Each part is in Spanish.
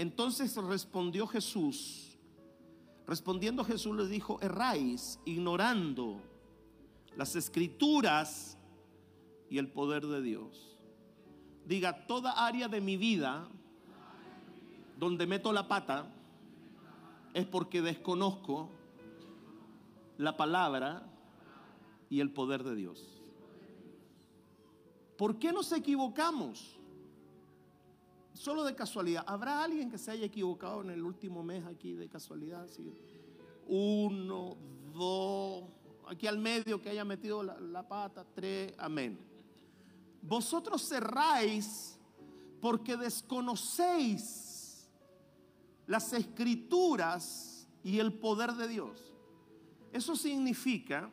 entonces respondió Jesús, respondiendo Jesús les dijo, erráis ignorando las escrituras y el poder de Dios. Diga, toda área de mi vida donde meto la pata es porque desconozco la palabra y el poder de Dios. ¿Por qué nos equivocamos? Solo de casualidad. ¿Habrá alguien que se haya equivocado en el último mes aquí de casualidad? Uno, dos, aquí al medio que haya metido la, la pata, tres, amén. Vosotros cerráis porque desconocéis las escrituras y el poder de Dios. Eso significa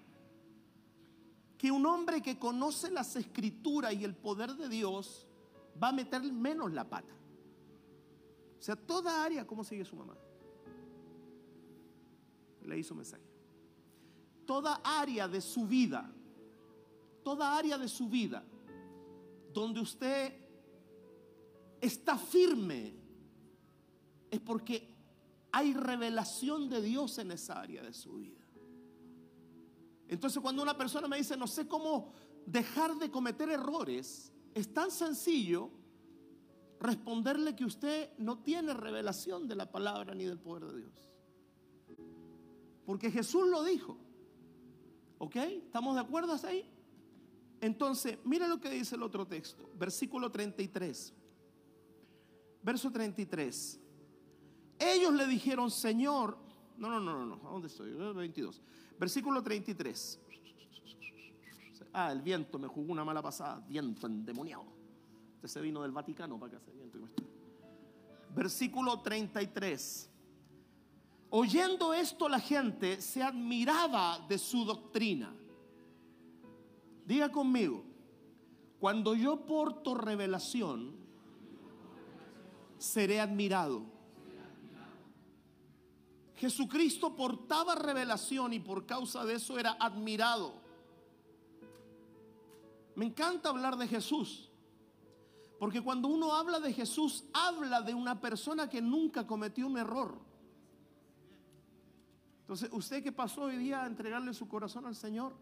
que un hombre que conoce las escrituras y el poder de Dios va a meter menos la pata. O sea, toda área, ¿cómo sigue su mamá? Le hizo mensaje. Toda área de su vida, toda área de su vida, donde usted está firme, es porque hay revelación de Dios en esa área de su vida. Entonces cuando una persona me dice, no sé cómo dejar de cometer errores, es tan sencillo responderle que usted no tiene revelación de la palabra ni del poder de Dios. Porque Jesús lo dijo. ¿Ok? ¿Estamos de acuerdo hasta ahí? Entonces, mira lo que dice el otro texto, versículo 33. Verso 33. Ellos le dijeron, Señor, no, no, no, no, ¿a dónde estoy? 22. Versículo 33. Ah, el viento me jugó una mala pasada. Viento endemoniado. Este se vino del Vaticano para que hace viento. Versículo 33. Oyendo esto la gente se admiraba de su doctrina. Diga conmigo, cuando yo porto revelación, seré admirado. Jesucristo portaba revelación y por causa de eso era admirado. Me encanta hablar de Jesús, porque cuando uno habla de Jesús, habla de una persona que nunca cometió un error. Entonces, usted que pasó hoy día a entregarle su corazón al Señor,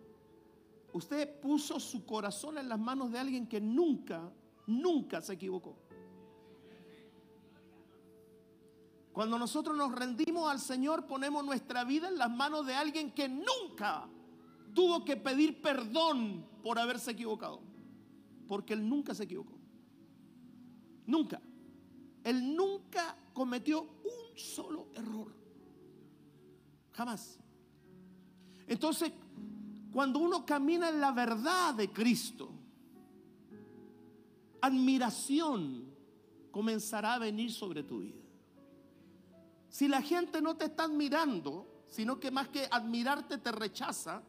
usted puso su corazón en las manos de alguien que nunca, nunca se equivocó. Cuando nosotros nos rendimos al Señor, ponemos nuestra vida en las manos de alguien que nunca tuvo que pedir perdón por haberse equivocado. Porque Él nunca se equivocó. Nunca. Él nunca cometió un solo error. Jamás. Entonces, cuando uno camina en la verdad de Cristo, admiración comenzará a venir sobre tu vida. Si la gente no te está admirando, sino que más que admirarte te rechaza,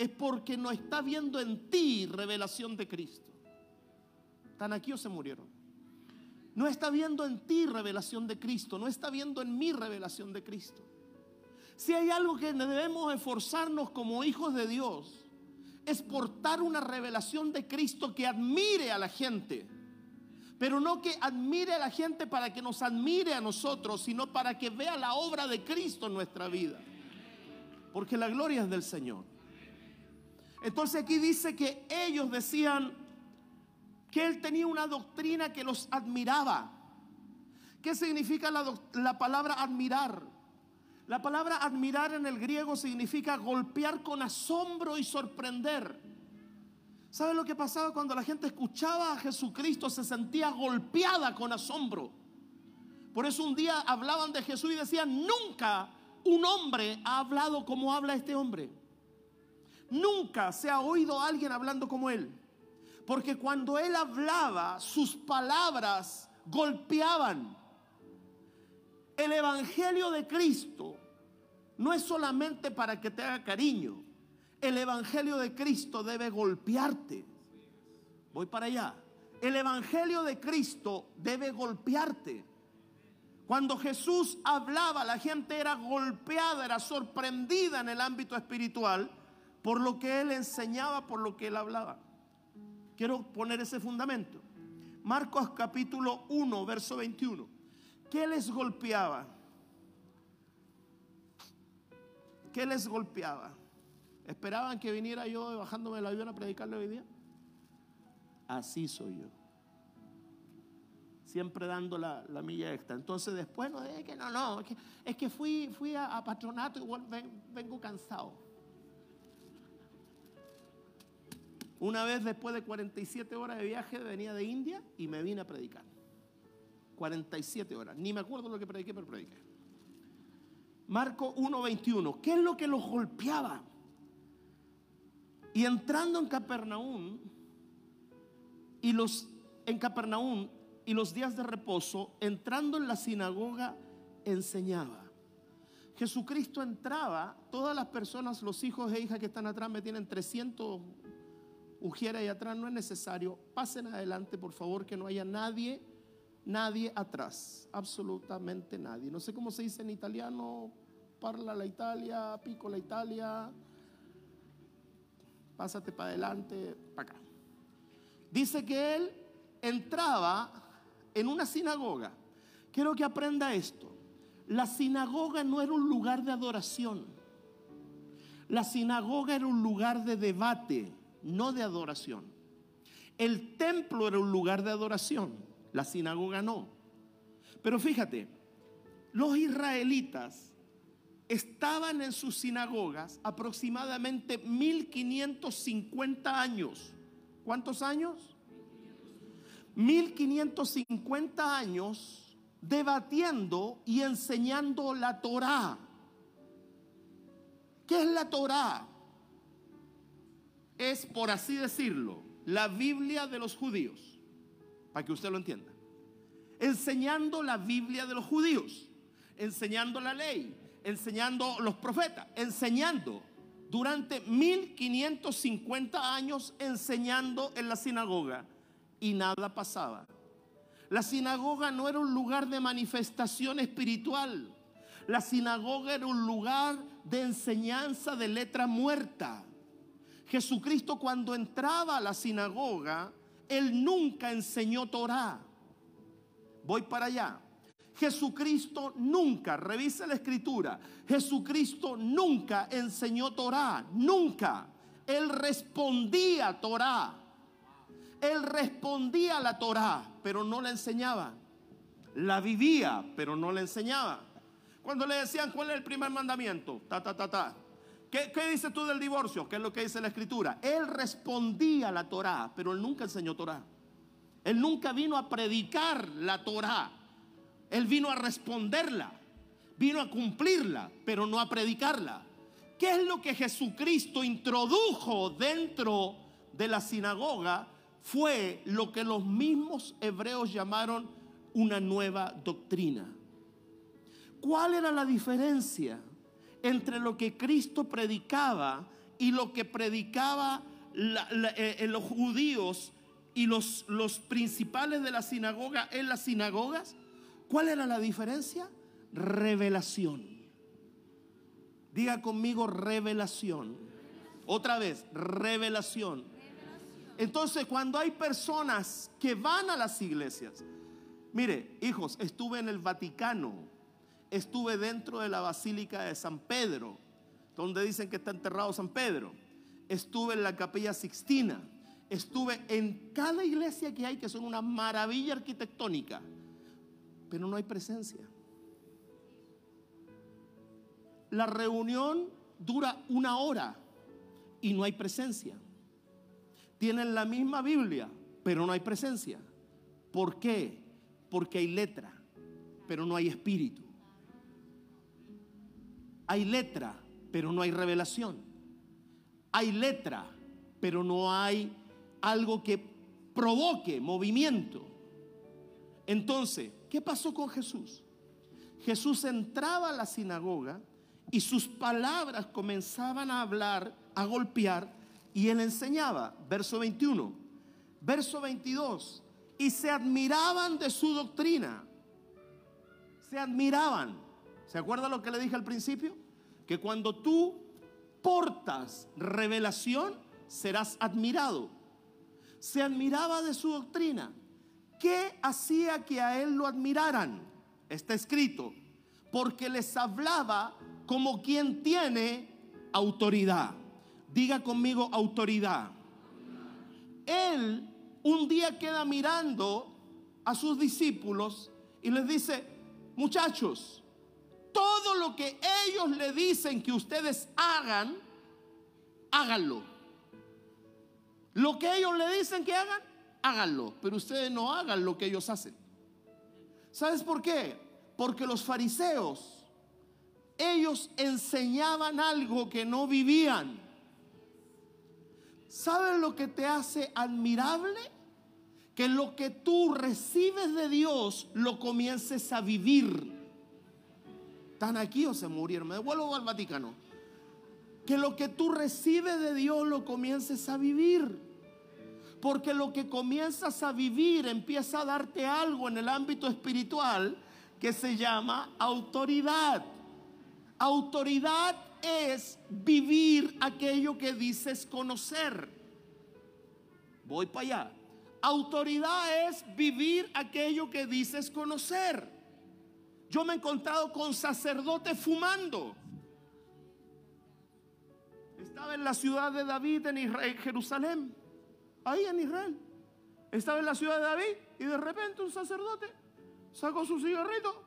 es porque no está viendo en ti revelación de Cristo. ¿Están aquí o se murieron? No está viendo en ti revelación de Cristo, no está viendo en mí revelación de Cristo. Si hay algo que debemos esforzarnos como hijos de Dios, es portar una revelación de Cristo que admire a la gente pero no que admire a la gente para que nos admire a nosotros, sino para que vea la obra de Cristo en nuestra vida. Porque la gloria es del Señor. Entonces aquí dice que ellos decían que Él tenía una doctrina que los admiraba. ¿Qué significa la, la palabra admirar? La palabra admirar en el griego significa golpear con asombro y sorprender. ¿Sabe lo que pasaba cuando la gente escuchaba a Jesucristo? Se sentía golpeada con asombro. Por eso un día hablaban de Jesús y decían, nunca un hombre ha hablado como habla este hombre. Nunca se ha oído a alguien hablando como él. Porque cuando él hablaba, sus palabras golpeaban. El Evangelio de Cristo no es solamente para que te haga cariño. El Evangelio de Cristo debe golpearte. Voy para allá. El Evangelio de Cristo debe golpearte. Cuando Jesús hablaba, la gente era golpeada, era sorprendida en el ámbito espiritual por lo que él enseñaba, por lo que él hablaba. Quiero poner ese fundamento. Marcos capítulo 1, verso 21. ¿Qué les golpeaba? ¿Qué les golpeaba? ¿Esperaban que viniera yo bajándome del avión a predicarle hoy día? Así soy yo. Siempre dando la, milla extra. Entonces después no es que no, no, es que, fui, fui a, patronato y vengo cansado. Una vez después de 47 horas de viaje venía de India y me vine a predicar. 47 horas. Ni me acuerdo lo que prediqué, pero prediqué. Marco 1:21. ¿Qué es lo que los golpeaba? Y entrando en Capernaum y los en Capernaum y los días de reposo, entrando en la sinagoga enseñaba. Jesucristo entraba, todas las personas, los hijos e hijas que están atrás me tienen 300 Ujiera ahí atrás, no es necesario. Pasen adelante, por favor, que no haya nadie, nadie atrás. Absolutamente nadie. No sé cómo se dice en italiano. Parla la Italia, pico la Italia. Pásate para adelante, para acá. Dice que él entraba en una sinagoga. Quiero que aprenda esto. La sinagoga no era un lugar de adoración. La sinagoga era un lugar de debate no de adoración. El templo era un lugar de adoración, la sinagoga no. Pero fíjate, los israelitas estaban en sus sinagogas aproximadamente 1550 años. ¿Cuántos años? 1550 años debatiendo y enseñando la Torá. ¿Qué es la Torá? Es, por así decirlo, la Biblia de los judíos, para que usted lo entienda. Enseñando la Biblia de los judíos, enseñando la ley, enseñando los profetas, enseñando durante 1550 años enseñando en la sinagoga y nada pasaba. La sinagoga no era un lugar de manifestación espiritual. La sinagoga era un lugar de enseñanza de letra muerta. Jesucristo cuando entraba a la sinagoga, él nunca enseñó Torah. Voy para allá. Jesucristo nunca, revisa la escritura, Jesucristo nunca enseñó Torah, nunca. Él respondía Torah. Él respondía la Torah, pero no la enseñaba. La vivía, pero no la enseñaba. Cuando le decían cuál es el primer mandamiento, ta, ta, ta, ta. ¿Qué, dices tú del divorcio? ¿Qué es lo que dice la escritura? Él respondía a la Torah, pero él nunca enseñó Torah. Él nunca vino a predicar la Torah. Él vino a responderla, vino a cumplirla, pero no a predicarla. ¿Qué es lo que Jesucristo introdujo dentro de la sinagoga? Fue lo que los mismos hebreos llamaron una nueva doctrina. ¿Cuál era la diferencia? Entre lo que Cristo predicaba y lo que predicaba eh, en los judíos y los, los principales de la sinagoga en las sinagogas, ¿cuál era la diferencia? Revelación. Diga conmigo revelación. Otra vez, revelación. Entonces, cuando hay personas que van a las iglesias, mire, hijos, estuve en el Vaticano estuve dentro de la Basílica de San Pedro, donde dicen que está enterrado San Pedro. Estuve en la Capilla Sixtina. Estuve en cada iglesia que hay, que son una maravilla arquitectónica, pero no hay presencia. La reunión dura una hora y no hay presencia. Tienen la misma Biblia, pero no hay presencia. ¿Por qué? Porque hay letra, pero no hay espíritu. Hay letra, pero no hay revelación. Hay letra, pero no hay algo que provoque movimiento. Entonces, ¿qué pasó con Jesús? Jesús entraba a la sinagoga y sus palabras comenzaban a hablar, a golpear, y él enseñaba. Verso 21. Verso 22. Y se admiraban de su doctrina. Se admiraban. ¿Se acuerda lo que le dije al principio? Que cuando tú portas revelación, serás admirado. Se admiraba de su doctrina. ¿Qué hacía que a él lo admiraran? Está escrito. Porque les hablaba como quien tiene autoridad. Diga conmigo autoridad. Él un día queda mirando a sus discípulos y les dice, muchachos, todo lo que ellos le dicen que ustedes hagan, háganlo. Lo que ellos le dicen que hagan, háganlo. Pero ustedes no hagan lo que ellos hacen. ¿Sabes por qué? Porque los fariseos, ellos enseñaban algo que no vivían. ¿Sabes lo que te hace admirable? Que lo que tú recibes de Dios lo comiences a vivir. ¿Están aquí o se murieron? Me devuelvo al Vaticano. Que lo que tú recibes de Dios lo comiences a vivir. Porque lo que comienzas a vivir empieza a darte algo en el ámbito espiritual que se llama autoridad. Autoridad es vivir aquello que dices conocer. Voy para allá. Autoridad es vivir aquello que dices conocer. Yo me he encontrado con sacerdotes fumando. Estaba en la ciudad de David en Jerusalén. Ahí en Israel. Estaba en la ciudad de David y de repente un sacerdote sacó su cigarrito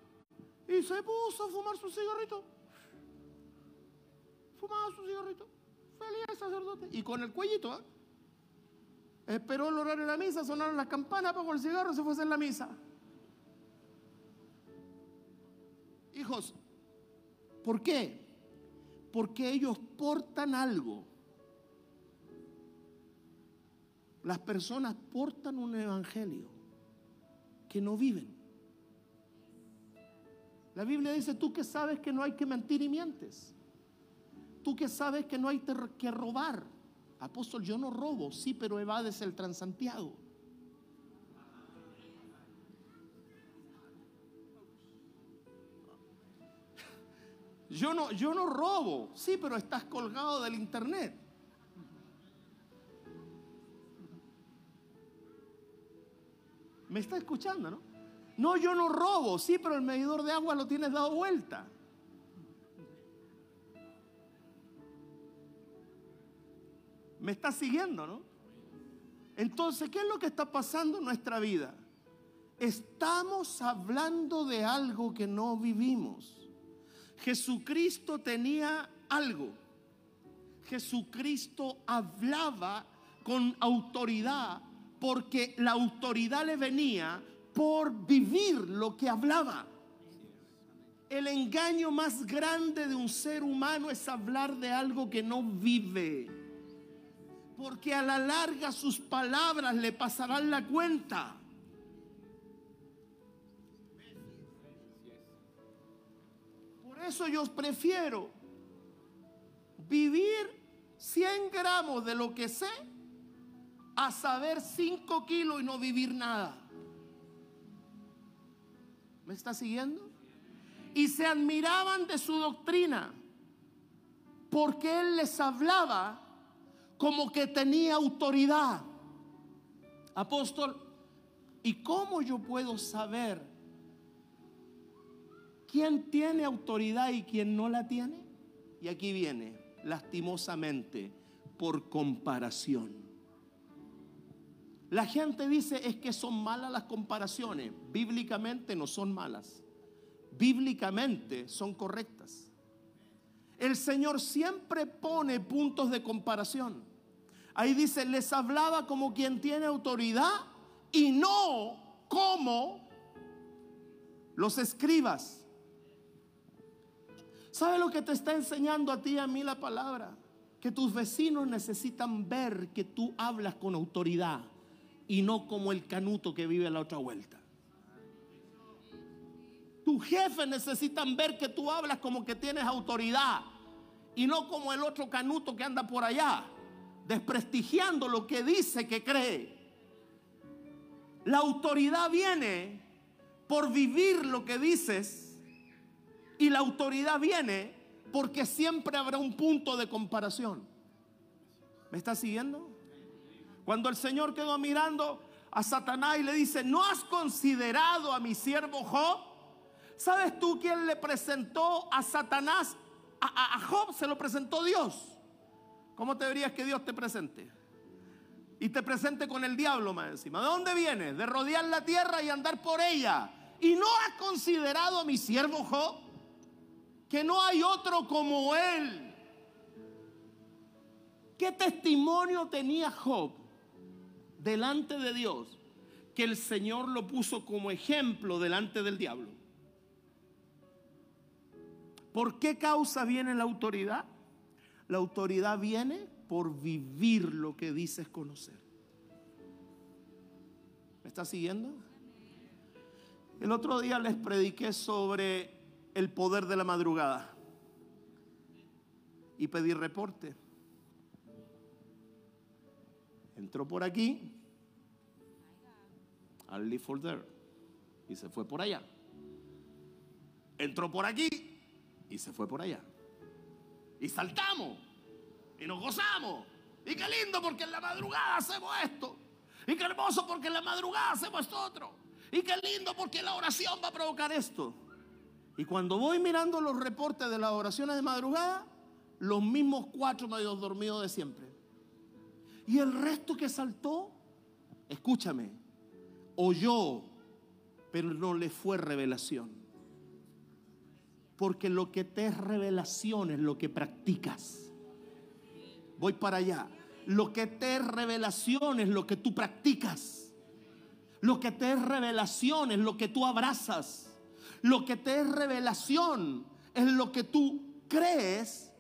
y se puso a fumar su cigarrito fumaba su cigarrito. Feliz el sacerdote. Y con el cuellito, ¿eh? Esperó el horario de la misa, sonaron las campanas, apagó el cigarro, se fue a la misa. Hijos, ¿por qué? Porque ellos portan algo. Las personas portan un evangelio que no viven. La Biblia dice, tú que sabes que no hay que mentir y mientes. Tú que sabes que no hay que robar. Apóstol, yo no robo, sí, pero evades el transantiago. Yo no, yo no robo, sí, pero estás colgado del internet. ¿Me está escuchando, no? No, yo no robo, sí, pero el medidor de agua lo tienes dado vuelta. ¿Me está siguiendo, no? Entonces, ¿qué es lo que está pasando en nuestra vida? Estamos hablando de algo que no vivimos. Jesucristo tenía algo. Jesucristo hablaba con autoridad porque la autoridad le venía por vivir lo que hablaba. El engaño más grande de un ser humano es hablar de algo que no vive porque a la larga sus palabras le pasarán la cuenta. Eso yo prefiero vivir 100 gramos de lo que sé a saber 5 kilos y no vivir nada. ¿Me está siguiendo? Y se admiraban de su doctrina porque él les hablaba como que tenía autoridad. Apóstol, ¿y cómo yo puedo saber quién tiene autoridad y quién no la tiene? Y aquí viene, lastimosamente, por comparación. La gente dice es que son malas las comparaciones. Bíblicamente no son malas. Bíblicamente son correctas. El Señor siempre pone puntos de comparación. Ahí dice, les hablaba como quien tiene autoridad y no como los escribas. ¿Sabe lo que te está enseñando a ti y a mí la palabra? Que tus vecinos necesitan ver que tú hablas con autoridad y no como el canuto que vive a la otra vuelta. tus jefes necesitan ver que tú hablas como que tienes autoridad y no como el otro canuto que anda por allá, desprestigiando lo que dice que cree. La autoridad viene por vivir lo que dices y la autoridad viene porque siempre habrá un punto de comparación. ¿Me está siguiendo? Cuando el Señor quedó mirando a Satanás y le dice, ¿no has considerado a mi siervo Job? ¿Sabes tú quién le presentó a Satanás? A, Job se lo presentó Dios. ¿Cómo te dirías que Dios te presente? Y te presente con el diablo más encima. ¿De dónde viene? De rodear la tierra y andar por ella. ¿Y no has considerado a mi siervo Job? Que no hay otro como él. ¿Qué testimonio tenía Job? delante de Dios que el Señor lo puso como ejemplo delante del diablo. ¿Por qué causa viene la autoridad? La autoridad viene por vivir lo que dices conocer. ¿Me está siguiendo? El otro día les prediqué sobre el poder de la madrugada y pedí reporte. Entró por aquí, al live for there, y se fue por allá. Entró por aquí y se fue por allá. Y saltamos y nos gozamos. Y qué lindo porque en la madrugada hacemos esto. Y qué hermoso porque en la madrugada hacemos esto otro. Y qué lindo porque la oración va a provocar esto. Y cuando voy mirando los reportes de las oraciones de madrugada, los mismos cuatro medios dormidos de siempre. Y el resto que saltó, escúchame, oyó, pero no le fue revelación. Porque lo que te es revelación es lo que practicas. Voy para allá. Lo que te es revelación es lo que tú practicas. Lo que te es revelación es lo que tú abrazas. Lo que te es revelación es lo que tú crees,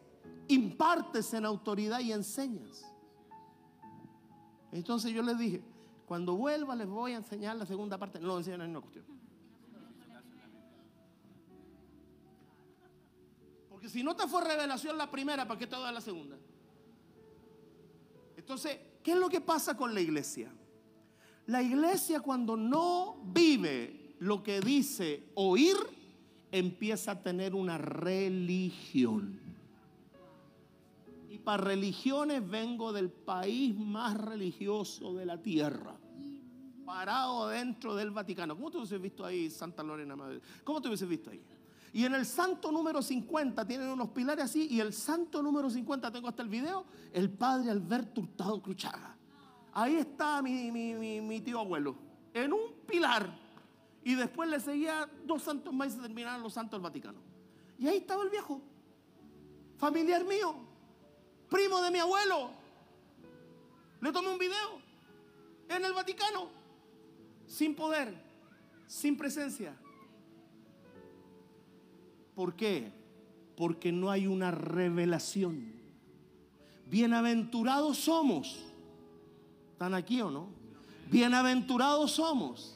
impartes en autoridad y enseñas. Entonces yo les dije, cuando vuelva les voy a enseñar la segunda parte. No enseñan en una cuestión. Porque si no te fue revelación la primera, ¿para qué te da la segunda? Entonces, ¿qué es lo que pasa con la iglesia? La iglesia cuando no vive lo que dice oír, empieza a tener una religión para religiones vengo del país más religioso de la tierra. Parado dentro del Vaticano. ¿Cómo te hubiese visto ahí Santa Lorena Madre? ¿Cómo te hubiese visto ahí? Y en el santo número 50 tienen unos pilares así. Y el santo número 50, tengo hasta el video, el padre Alberto Hurtado Cruchaga. Ahí está mi, mi tío abuelo. En un pilar. Y después le seguía dos santos más y se terminaron los santos del Vaticano. Y ahí estaba el viejo. Familiar mío primo de mi abuelo. Le tomé un video en el Vaticano, sin poder, sin presencia. ¿Por qué? Porque no hay una revelación. Bienaventurados somos. ¿Están aquí o no? Bienaventurados somos.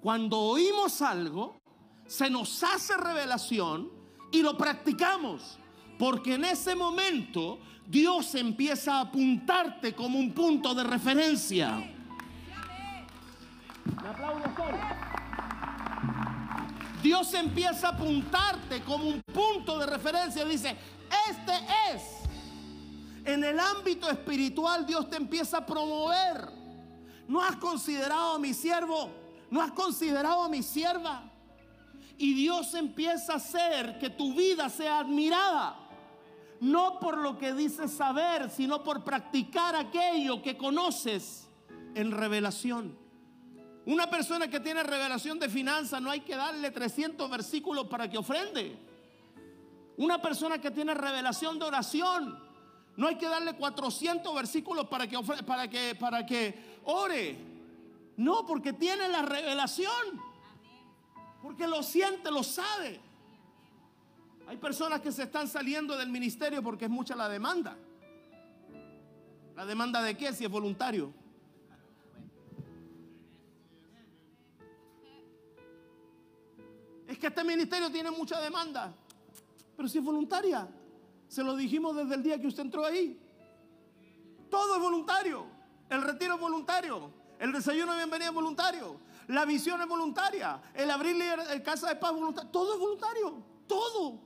Cuando oímos algo, se nos hace revelación y lo practicamos. Porque en ese momento Dios empieza a apuntarte como un punto de referencia. Me aplaudo Dios empieza a apuntarte como un punto de referencia. Dice, este es. En el ámbito espiritual Dios te empieza a promover. No has considerado a mi siervo, no has considerado a mi sierva. Y Dios empieza a hacer que tu vida sea admirada no por lo que dices saber, sino por practicar aquello que conoces en revelación. Una persona que tiene revelación de finanzas no hay que darle 300 versículos para que ofrende. Una persona que tiene revelación de oración no hay que darle 400 versículos para que, para que, para que ore. No, porque tiene la revelación. Porque lo siente, lo sabe. Hay personas que se están saliendo del ministerio porque es mucha la demanda. ¿La demanda de qué? Si es voluntario. Es que este ministerio tiene mucha demanda. Pero si es voluntaria, se lo dijimos desde el día que usted entró ahí. Todo es voluntario. El retiro es voluntario. El desayuno de bienvenida es voluntario. La visión es voluntaria. El abrir el casa de paz es voluntario. Todo es voluntario. Todo.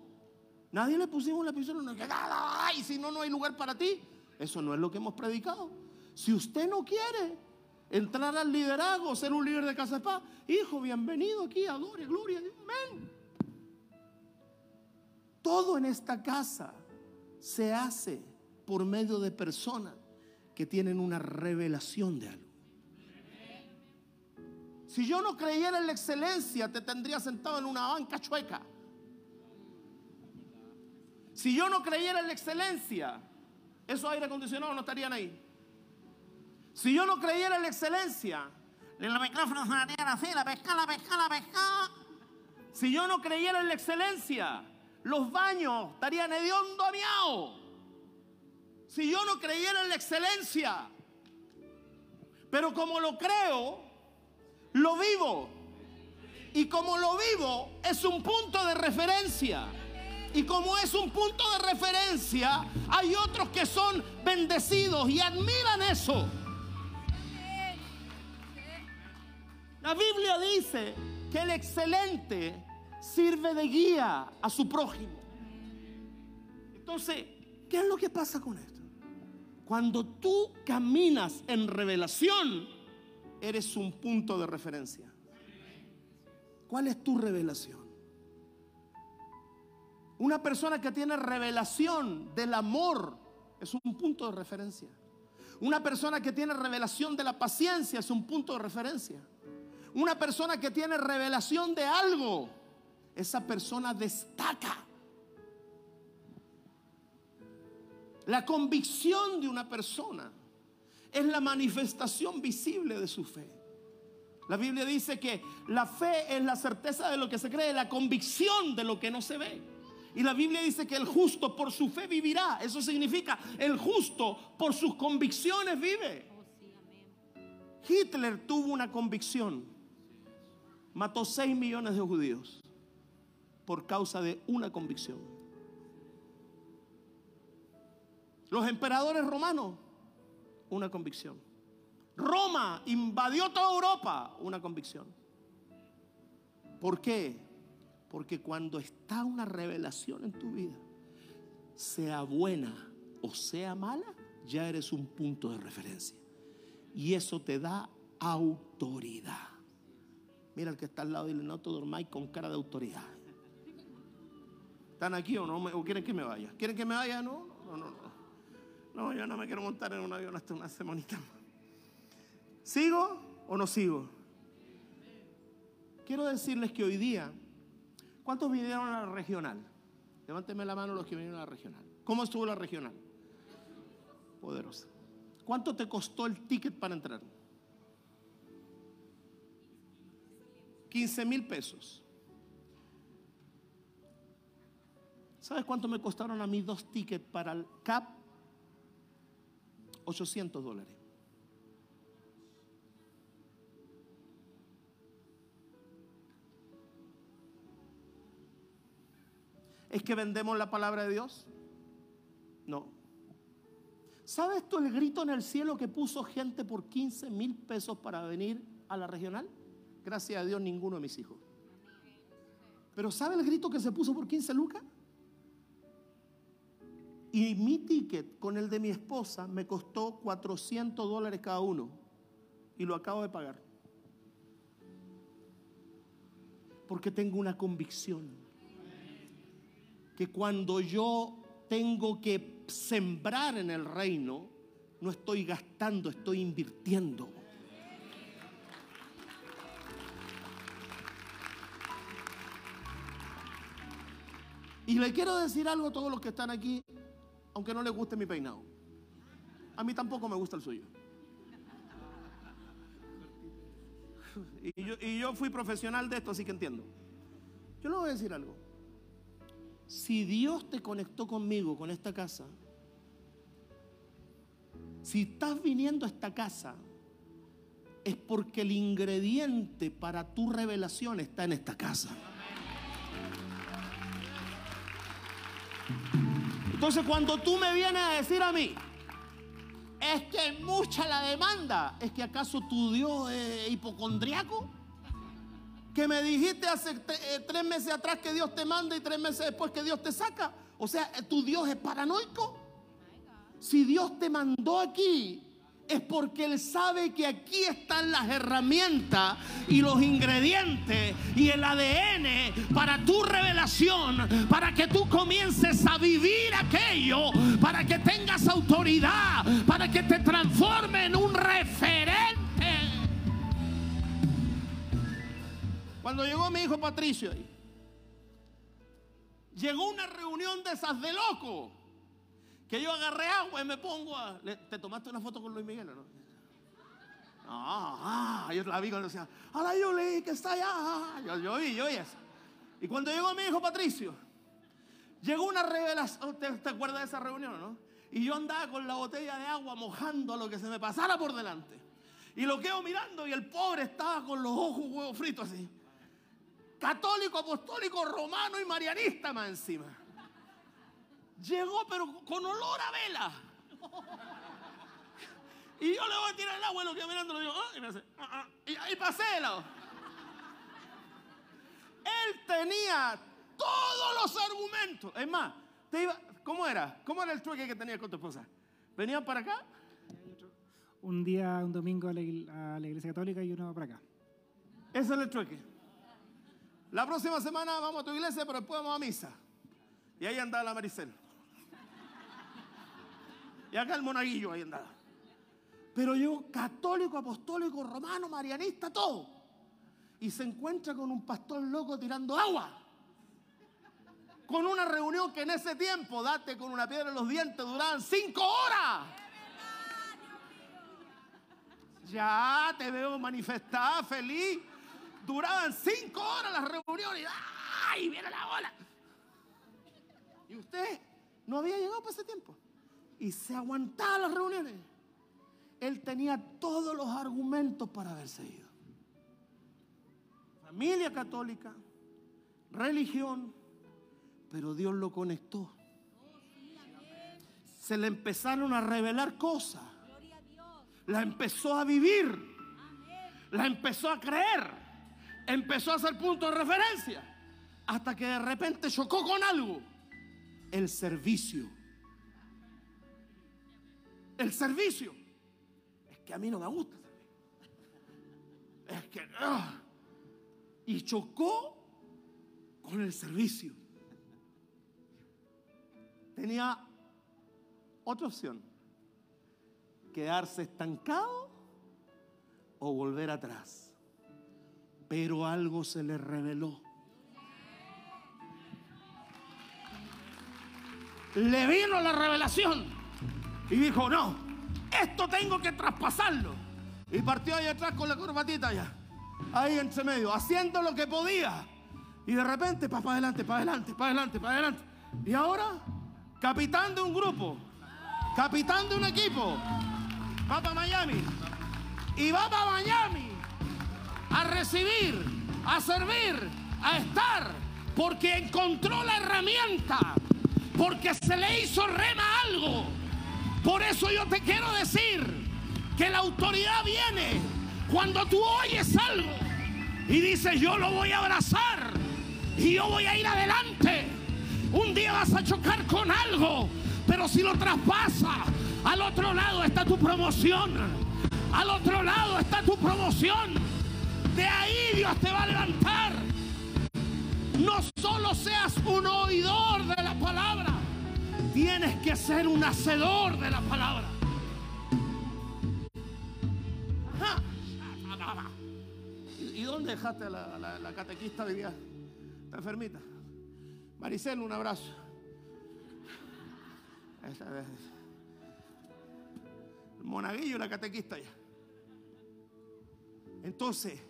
Nadie le pusimos la pistola. Y si no, no hay lugar para ti. Eso no es lo que hemos predicado. Si usted no quiere entrar al liderazgo, ser un líder de casa de paz, hijo, bienvenido aquí, adore, gloria. Amén. Todo en esta casa se hace por medio de personas que tienen una revelación de algo. Si yo no creyera en la excelencia, te tendría sentado en una banca chueca. Si yo no creyera en la excelencia, esos aire acondicionados no estarían ahí. Si yo no creyera en la excelencia, los micrófonos así, la pesca, la pesca, la pesca. Si yo no creyera en la excelencia, los baños estarían hediondo miau. Si yo no creyera en la excelencia, pero como lo creo, lo vivo. Y como lo vivo, es un punto de referencia. Y como es un punto de referencia, hay otros que son bendecidos y admiran eso. La Biblia dice que el excelente sirve de guía a su prójimo. Entonces, ¿qué es lo que pasa con esto? Cuando tú caminas en revelación, eres un punto de referencia. ¿Cuál es tu revelación? Una persona que tiene revelación del amor es un punto de referencia. Una persona que tiene revelación de la paciencia es un punto de referencia. Una persona que tiene revelación de algo, esa persona destaca. La convicción de una persona es la manifestación visible de su fe. La Biblia dice que la fe es la certeza de lo que se cree, la convicción de lo que no se ve. Y la Biblia dice que el justo por su fe vivirá. Eso significa, el justo por sus convicciones vive. Hitler tuvo una convicción. Mató 6 millones de judíos por causa de una convicción. Los emperadores romanos, una convicción. Roma invadió toda Europa, una convicción. ¿Por qué? Porque cuando está una revelación en tu vida, sea buena o sea mala, ya eres un punto de referencia. Y eso te da autoridad. Mira el que está al lado y le no te dormáis con cara de autoridad. ¿Están aquí o no? ¿O quieren que me vaya? ¿Quieren que me vaya? No, no, no. No, no yo no me quiero montar en un avión hasta una semanita. ¿Sigo o no sigo? Quiero decirles que hoy día ¿Cuántos vinieron a la regional? Levánteme la mano los que vinieron a la regional. ¿Cómo estuvo la regional? Poderosa. ¿Cuánto te costó el ticket para entrar? 15 mil pesos. ¿Sabes cuánto me costaron a mí dos tickets para el CAP? 800 dólares. ¿Es que vendemos la palabra de Dios? No. ¿Sabes tú el grito en el cielo que puso gente por 15 mil pesos para venir a la regional? Gracias a Dios ninguno de mis hijos. Pero ¿sabe el grito que se puso por 15 lucas? Y mi ticket con el de mi esposa me costó 400 dólares cada uno. Y lo acabo de pagar. Porque tengo una convicción que cuando yo tengo que sembrar en el reino, no estoy gastando, estoy invirtiendo. Y le quiero decir algo a todos los que están aquí, aunque no les guste mi peinado. A mí tampoco me gusta el suyo. Y yo, fui profesional de esto, así que entiendo. Yo le voy a decir algo. Si Dios te conectó conmigo, con esta casa, si estás viniendo a esta casa, es porque el ingrediente para tu revelación está en esta casa. Entonces cuando tú me vienes a decir a mí, es que mucha la demanda, es que acaso tu Dios es hipocondriaco? Que me dijiste hace eh, tres meses atrás que Dios te manda y tres meses después que Dios te saca. O sea, ¿tu Dios es paranoico? Si Dios te mandó aquí, es porque Él sabe que aquí están las herramientas y los ingredientes y el ADN para tu revelación, para que tú comiences a vivir aquello, para que tengas autoridad, para que te transforme en un referente. Cuando llegó mi hijo Patricio, llegó una reunión de esas de loco que yo agarré agua y me pongo a. ¿Te tomaste una foto con Luis Miguel no? Ah, yo la vi cuando decía, a la Yuli que está allá. Yo, yo vi, yo vi eso. Y cuando llegó mi hijo Patricio, llegó una revelación. ¿Te, ¿Te, acuerdas de esa reunión, no? Y yo andaba con la botella de agua mojando a lo que se me pasara por delante. Y lo quedo mirando y el pobre estaba con los ojos huevos fritos así. Católico, apostólico, romano y marianista más encima. Llegó, pero con olor a vela. Y yo le voy a tirar el agua y lo que mirando, lo digo, ah", y me hace, ah, ah", y ahí pasé el lado. Él tenía todos los argumentos. Es más, te iba, ¿cómo era? ¿Cómo era el truque que tenías con tu esposa? ¿Venían para acá? Un día, un domingo a la, a la iglesia católica y uno para acá. Ese es el truque. La próxima semana vamos a tu iglesia, pero después vamos a misa. Y ahí andaba la Maricel. Y acá el monaguillo ahí andaba. Pero yo, católico, apostólico, romano, marianista, todo. Y se encuentra con un pastor loco tirando agua. Con una reunión que en ese tiempo, date con una piedra en los dientes, duraban cinco horas. Ya te veo manifestada, feliz. Duraban cinco horas las reuniones. ¡Ay! Viene la bola. Y usted no había llegado para ese tiempo y se aguantaba las reuniones. Él tenía todos los argumentos para haberse ido. Familia católica, religión, pero Dios lo conectó. Se le empezaron a revelar cosas. La empezó a vivir. La empezó a creer. Empezó a ser punto de referencia. Hasta que de repente chocó con algo. El servicio el servicio. Es que a mí no me gusta Es que... Ah. y chocó con el servicio. Tenía otra opción. Quedarse estancado o volver atrás. Pero algo se le reveló. Le vino la revelación y dijo, no, esto tengo que traspasarlo. Y partió ahí atrás con la corbatita ya. Ahí entre medio, haciendo lo que podía. Y de repente, para adelante, para adelante, para adelante, para adelante. Y ahora, capitán de un grupo, capitán de un equipo, va para Miami. Y va para Miami a recibir, a servir, a estar, porque encontró la herramienta, porque se le hizo rema algo por eso yo te quiero decir que la autoridad viene cuando tú oyes algo y dices yo lo voy a abrazar y yo voy a ir adelante. Un día vas a chocar con algo, pero si lo traspasa, al otro lado está tu promoción. Al otro lado está tu promoción. De ahí Dios te va a levantar. No solo seas un oidor de la palabra, Tienes que ser un hacedor de la palabra. ¿Y dónde dejaste a la, catequista de día? ¿Está enfermita? Maricel, un abrazo. El monaguillo y la catequista ya. Entonces,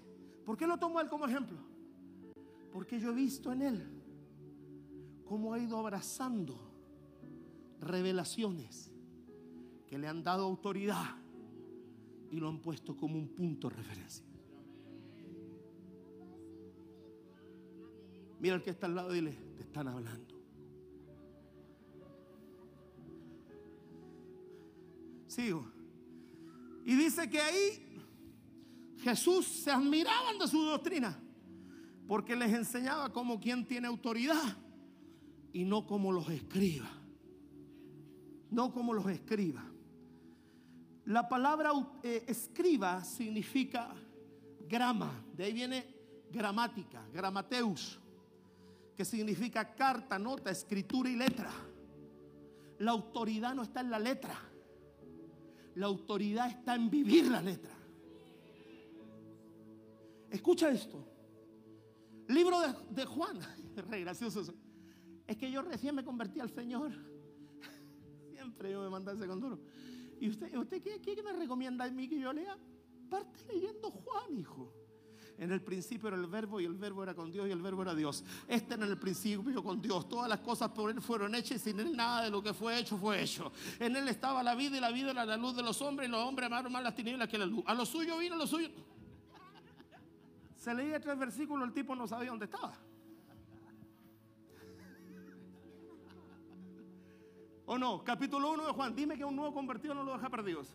¿por qué lo tomo él como ejemplo? Porque yo he visto en él cómo ha ido abrazando revelaciones que le han dado autoridad y lo han puesto como un punto de referencia. Mira al que está al lado y dile, te están hablando. Sigo. Y dice que ahí Jesús se admiraban de su doctrina, porque les enseñaba como quien tiene autoridad y no como los escriba. No como los escriba. La palabra eh, escriba significa grama, de ahí viene gramática, gramateus, que significa carta, nota, escritura y letra. La autoridad no está en la letra, la autoridad está en vivir la letra. Escucha esto. Libro de, Juan. Re gracioso Es que yo recién me convertí al Señor. Siempre me mandaba ese condoro. ¿Y usted, usted qué, qué me recomienda a mí que yo lea? Parte leyendo Juan, hijo. En el principio era el verbo y el verbo era con Dios y el verbo era Dios. Este en el principio con Dios. Todas las cosas por Él fueron hechas y sin Él nada de lo que fue hecho fue hecho. En Él estaba la vida y la vida era la luz de los hombres y los hombres amaron más las tinieblas que la luz. A lo suyo vino, a lo suyo. Se leía tres versículos, el tipo no sabía dónde estaba. ¿O no? Capítulo 1 de Juan. Dime que un nuevo convertido no lo deja perdidos.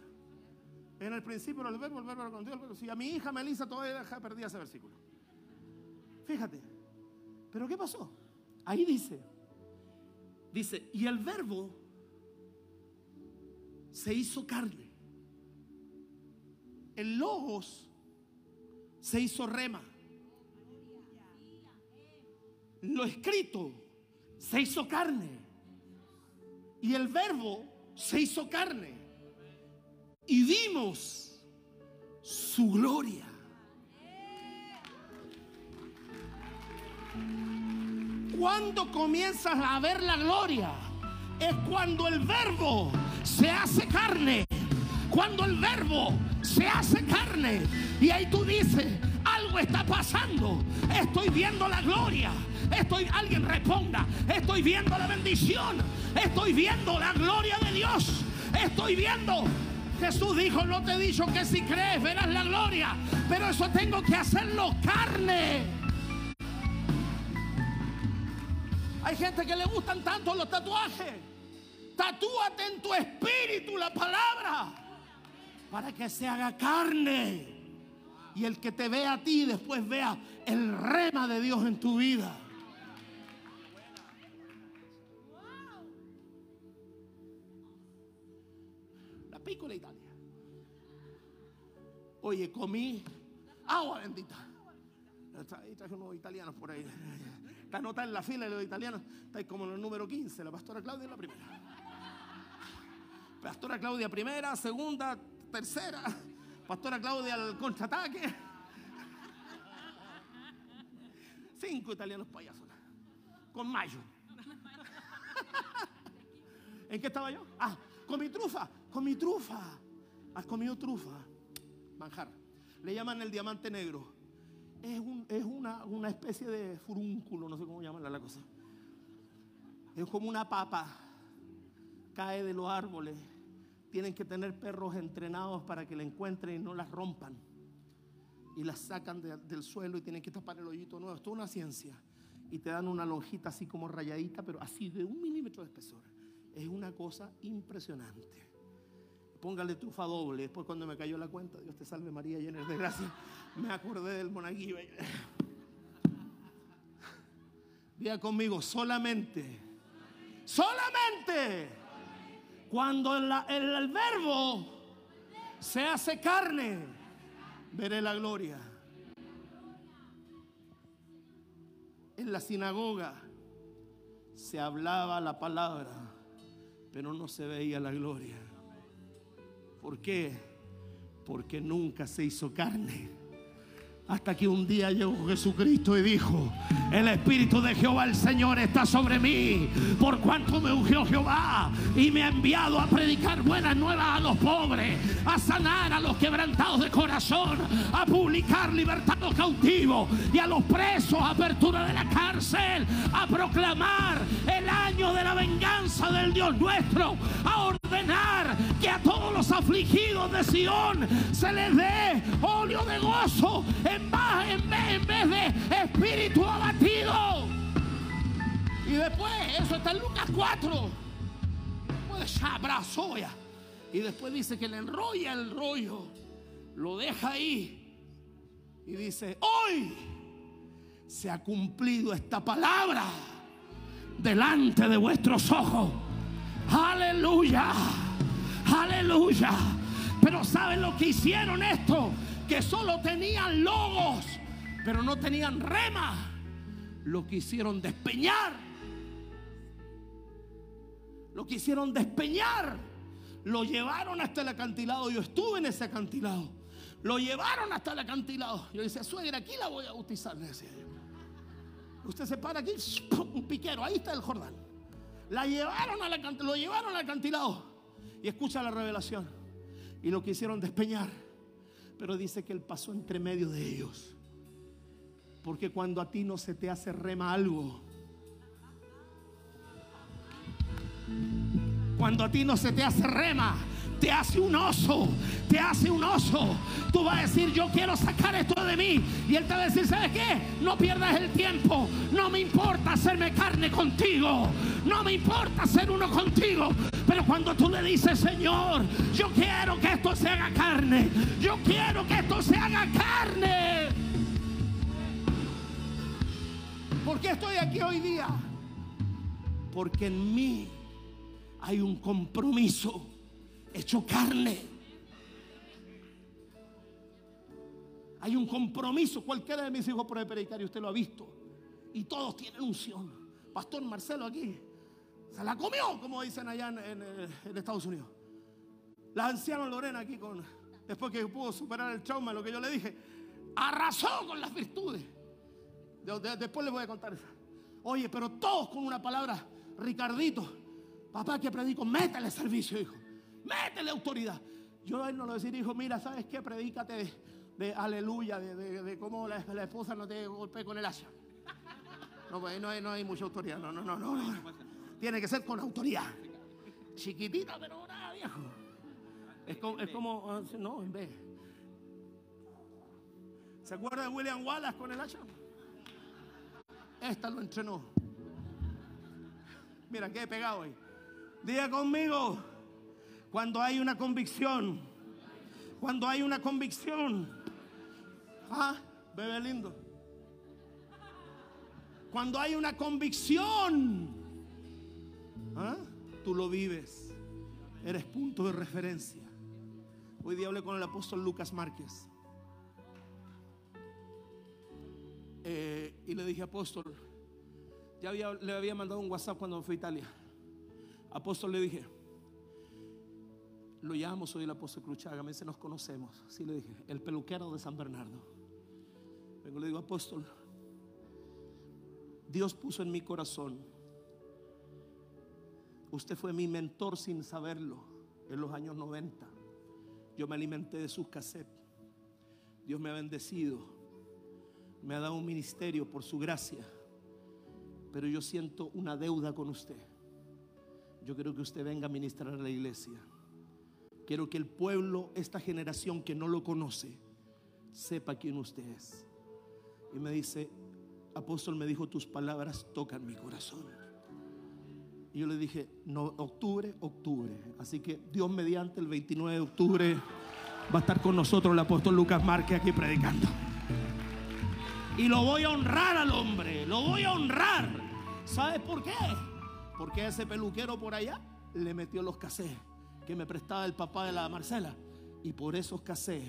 En el principio era el verbo, el verbo era con Dios. Si a mi hija Melissa todavía deja perdida ese versículo. Fíjate. Pero ¿qué pasó? Ahí dice. Dice, y el verbo se hizo carne. El logos se hizo rema. Lo escrito se hizo carne. Y el verbo se hizo carne y vimos su gloria. Cuando comienzas a ver la gloria es cuando el verbo se hace carne. Cuando el verbo se hace carne. Y ahí tú dices, algo está pasando. Estoy viendo la gloria. Estoy, alguien responda, estoy viendo la bendición. Estoy viendo la gloria de Dios. Estoy viendo Jesús dijo, no te he dicho que si crees verás la gloria, pero eso tengo que hacerlo carne. Hay gente que le gustan tanto los tatuajes. Tatúate en tu espíritu la palabra para que se haga carne. Y el que te vea a ti después vea el rema de Dios en tu vida. La Italia. Oye, comí agua bendita. Ahí traje unos italianos por ahí. Está nota en la fila de los italianos. Está como en el número 15. La pastora Claudia es la primera. Pastora Claudia primera, segunda, tercera. Pastora Claudia al contraataque. Cinco italianos payasos. Con mayo. ¿En qué estaba yo? Ah, con mi trufa, con mi trufa. ¿Has comido trufa? Manjar. Le llaman el diamante negro. Es, una, una, especie de furúnculo, no sé cómo llamarla la cosa. Es como una papa. Cae de los árboles. Tienen que tener perros entrenados para que la encuentren y no las rompan. Y las sacan del suelo y tienen que tapar el hoyito nuevo. Es toda una ciencia. Y te dan una lonjita así como rayadita, pero así de un milímetro de espesor es una cosa impresionante. Póngale trufa doble. Después cuando me cayó la cuenta, Dios te salve María, llena de gracia, me acordé del monaguillo. Diga conmigo, solamente, solamente cuando el, el verbo se hace carne, veré la gloria. En la sinagoga se hablaba la palabra pero no se veía la gloria. ¿Por qué? Porque nunca se hizo carne. Hasta que un día llegó Jesucristo y dijo, el Espíritu de Jehová el Señor está sobre mí, por cuanto me ungió Jehová y me ha enviado a predicar buenas nuevas a los pobres, a sanar a los quebrantados de corazón, a publicar libertad a los cautivos y a los presos, apertura de la cárcel, a proclamar el año de la venganza del Dios nuestro, a ordenar que a todos los afligidos de Sión se les dé óleo de gozo en, vez, en vez de espíritu abatido. es, eso está en Lucas 4. Pues abrazó ya. Y después dice que le enrolla el rollo, lo deja ahí y dice, hoy se ha cumplido esta palabra delante de vuestros ojos. Aleluya, aleluya. Pero ¿saben lo que hicieron esto? Que solo tenían logos, pero no tenían rema. Lo quisieron despeñar. Lo quisieron despeñar. Lo llevaron hasta el acantilado. Yo estuve en ese acantilado. Lo llevaron hasta el acantilado. Yo decía, suegra, aquí la voy a bautizar. Usted se para aquí, un piquero, ahí está el Jordán. La llevaron al lo llevaron al acantilado. Y escucha la revelación. Y lo quisieron despeñar. Pero dice que él pasó entre medio de ellos. Porque cuando a ti no se te hace rema algo, cuando a ti no se te hace rema, te hace un oso, te hace un oso. Tú vas a decir, yo quiero sacar esto de mí. Y él te va a decir, ¿sabes qué? No pierdas el tiempo. No me importa hacerme carne contigo. No me importa ser uno contigo. Pero cuando tú le dices, Señor, yo quiero que esto se haga carne. Yo quiero que esto se haga carne. ¿Por qué estoy aquí hoy día? Porque en mí hay un compromiso hecho carne. Hay un compromiso. Cualquiera de mis hijos por el pericario, usted lo ha visto. Y todos tienen unción. Pastor Marcelo aquí se la comió, como dicen allá en, Estados Unidos. La anciana Lorena aquí con después que pudo superar el trauma, lo que yo le dije, arrasó con las virtudes. después les voy a contar eso. Oye, pero todos con una palabra, Ricardito, papá que predico, métele servicio, hijo. Métele autoridad. Yo a él no lo decir, hijo, mira, ¿sabes qué? Predícate de, aleluya, de, cómo la, esposa no te golpea con el hacha. No, pues no hay, no hay mucha autoridad. No, no, no, no, Tiene que ser con autoridad. Chiquitita, pero nada, viejo. Es como, es como ah, no, en vez. ¿Se acuerda de William Wallace con el hacha? Esta lo entrenó. Mira, qué pegado hoy. Diga conmigo. Cuando hay una convicción. Cuando hay una convicción. Ah, bebé lindo. Cuando hay una convicción. ¿ah? Tú lo vives. Eres punto de referencia. Hoy día hablé con el apóstol Lucas Márquez. Eh, y le dije, apóstol, ya le había mandado un WhatsApp cuando fui a Italia. Apóstol le dije, lo llamo, soy el apóstol Cruchaga. Me dice, nos conocemos. Sí, le dije, el peluquero de San Bernardo. Vengo, le digo, apóstol, Dios puso en mi corazón. Usted fue mi mentor sin saberlo en los años 90. Yo me alimenté de sus cassettes. Dios me ha bendecido. Me ha dado un ministerio por su gracia. Pero yo siento una deuda con usted. Yo quiero que usted venga a ministrar a la iglesia. Quiero que el pueblo, esta generación que no lo conoce, sepa quién usted es. Y me dice, apóstol me dijo, tus palabras tocan mi corazón. Y yo le dije, octubre, octubre. Así que Dios mediante el 29 de octubre va a estar con nosotros el apóstol Lucas Márquez aquí predicando. Y lo voy a honrar al hombre, lo voy a honrar. ¿Sabes por qué? Porque ese peluquero por allá le metió los casés que me prestaba el papá de la Marcela. Y por esos casés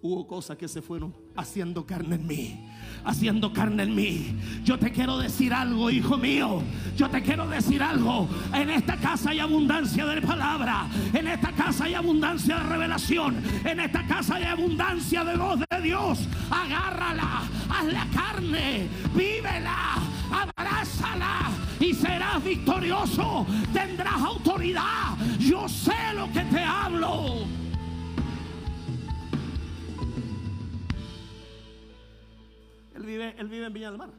hubo cosas que se fueron haciendo carne en mí, haciendo carne en mí. Yo te quiero decir algo, hijo mío. Yo te quiero decir algo. En esta casa hay abundancia de palabra. En esta casa hay abundancia de revelación. En esta casa hay abundancia de voz de Dios. Agárrala, hazla carne, vívela, abrázala y serás victorioso. Tendrás autoridad. Yo sé lo que te hablo. Él vive, él vive en Viña del Mar.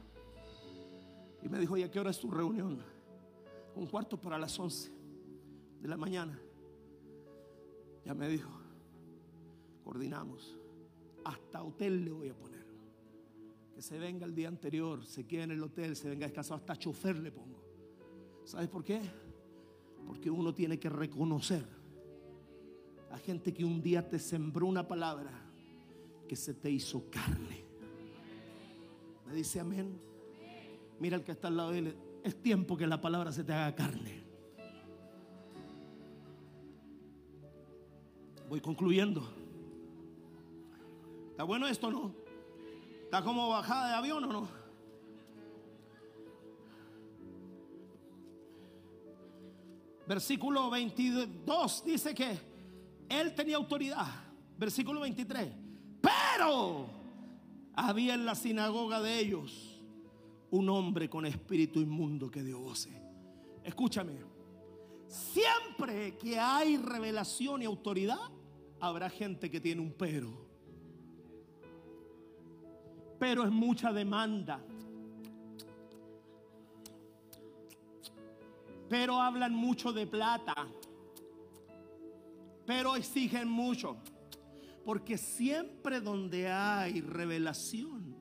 Y me dijo, ¿y a qué hora es tu reunión? Un cuarto para las 11 de la mañana. Ya me dijo, coordinamos. Hasta hotel le voy a poner. Que se venga el día anterior, se quede en el hotel, se venga descansado, hasta chofer le pongo. ¿Sabes por qué? Porque uno tiene que reconocer a gente que un día te sembró una palabra que se te hizo carne. ¿Me dice amén? Mira el que está al lado de él. Es tiempo que la palabra se te haga carne. Voy concluyendo. ¿Está bueno esto o no? ¿Está como bajada de avión o no? Versículo 22 dice que él tenía autoridad. Versículo 23. Pero había en la sinagoga de ellos un hombre con espíritu inmundo que dio voces. Escúchame. Siempre que hay revelación y autoridad, habrá gente que tiene un pero. Pero es mucha demanda. Pero hablan mucho de plata. Pero exigen mucho. Porque siempre donde hay revelación,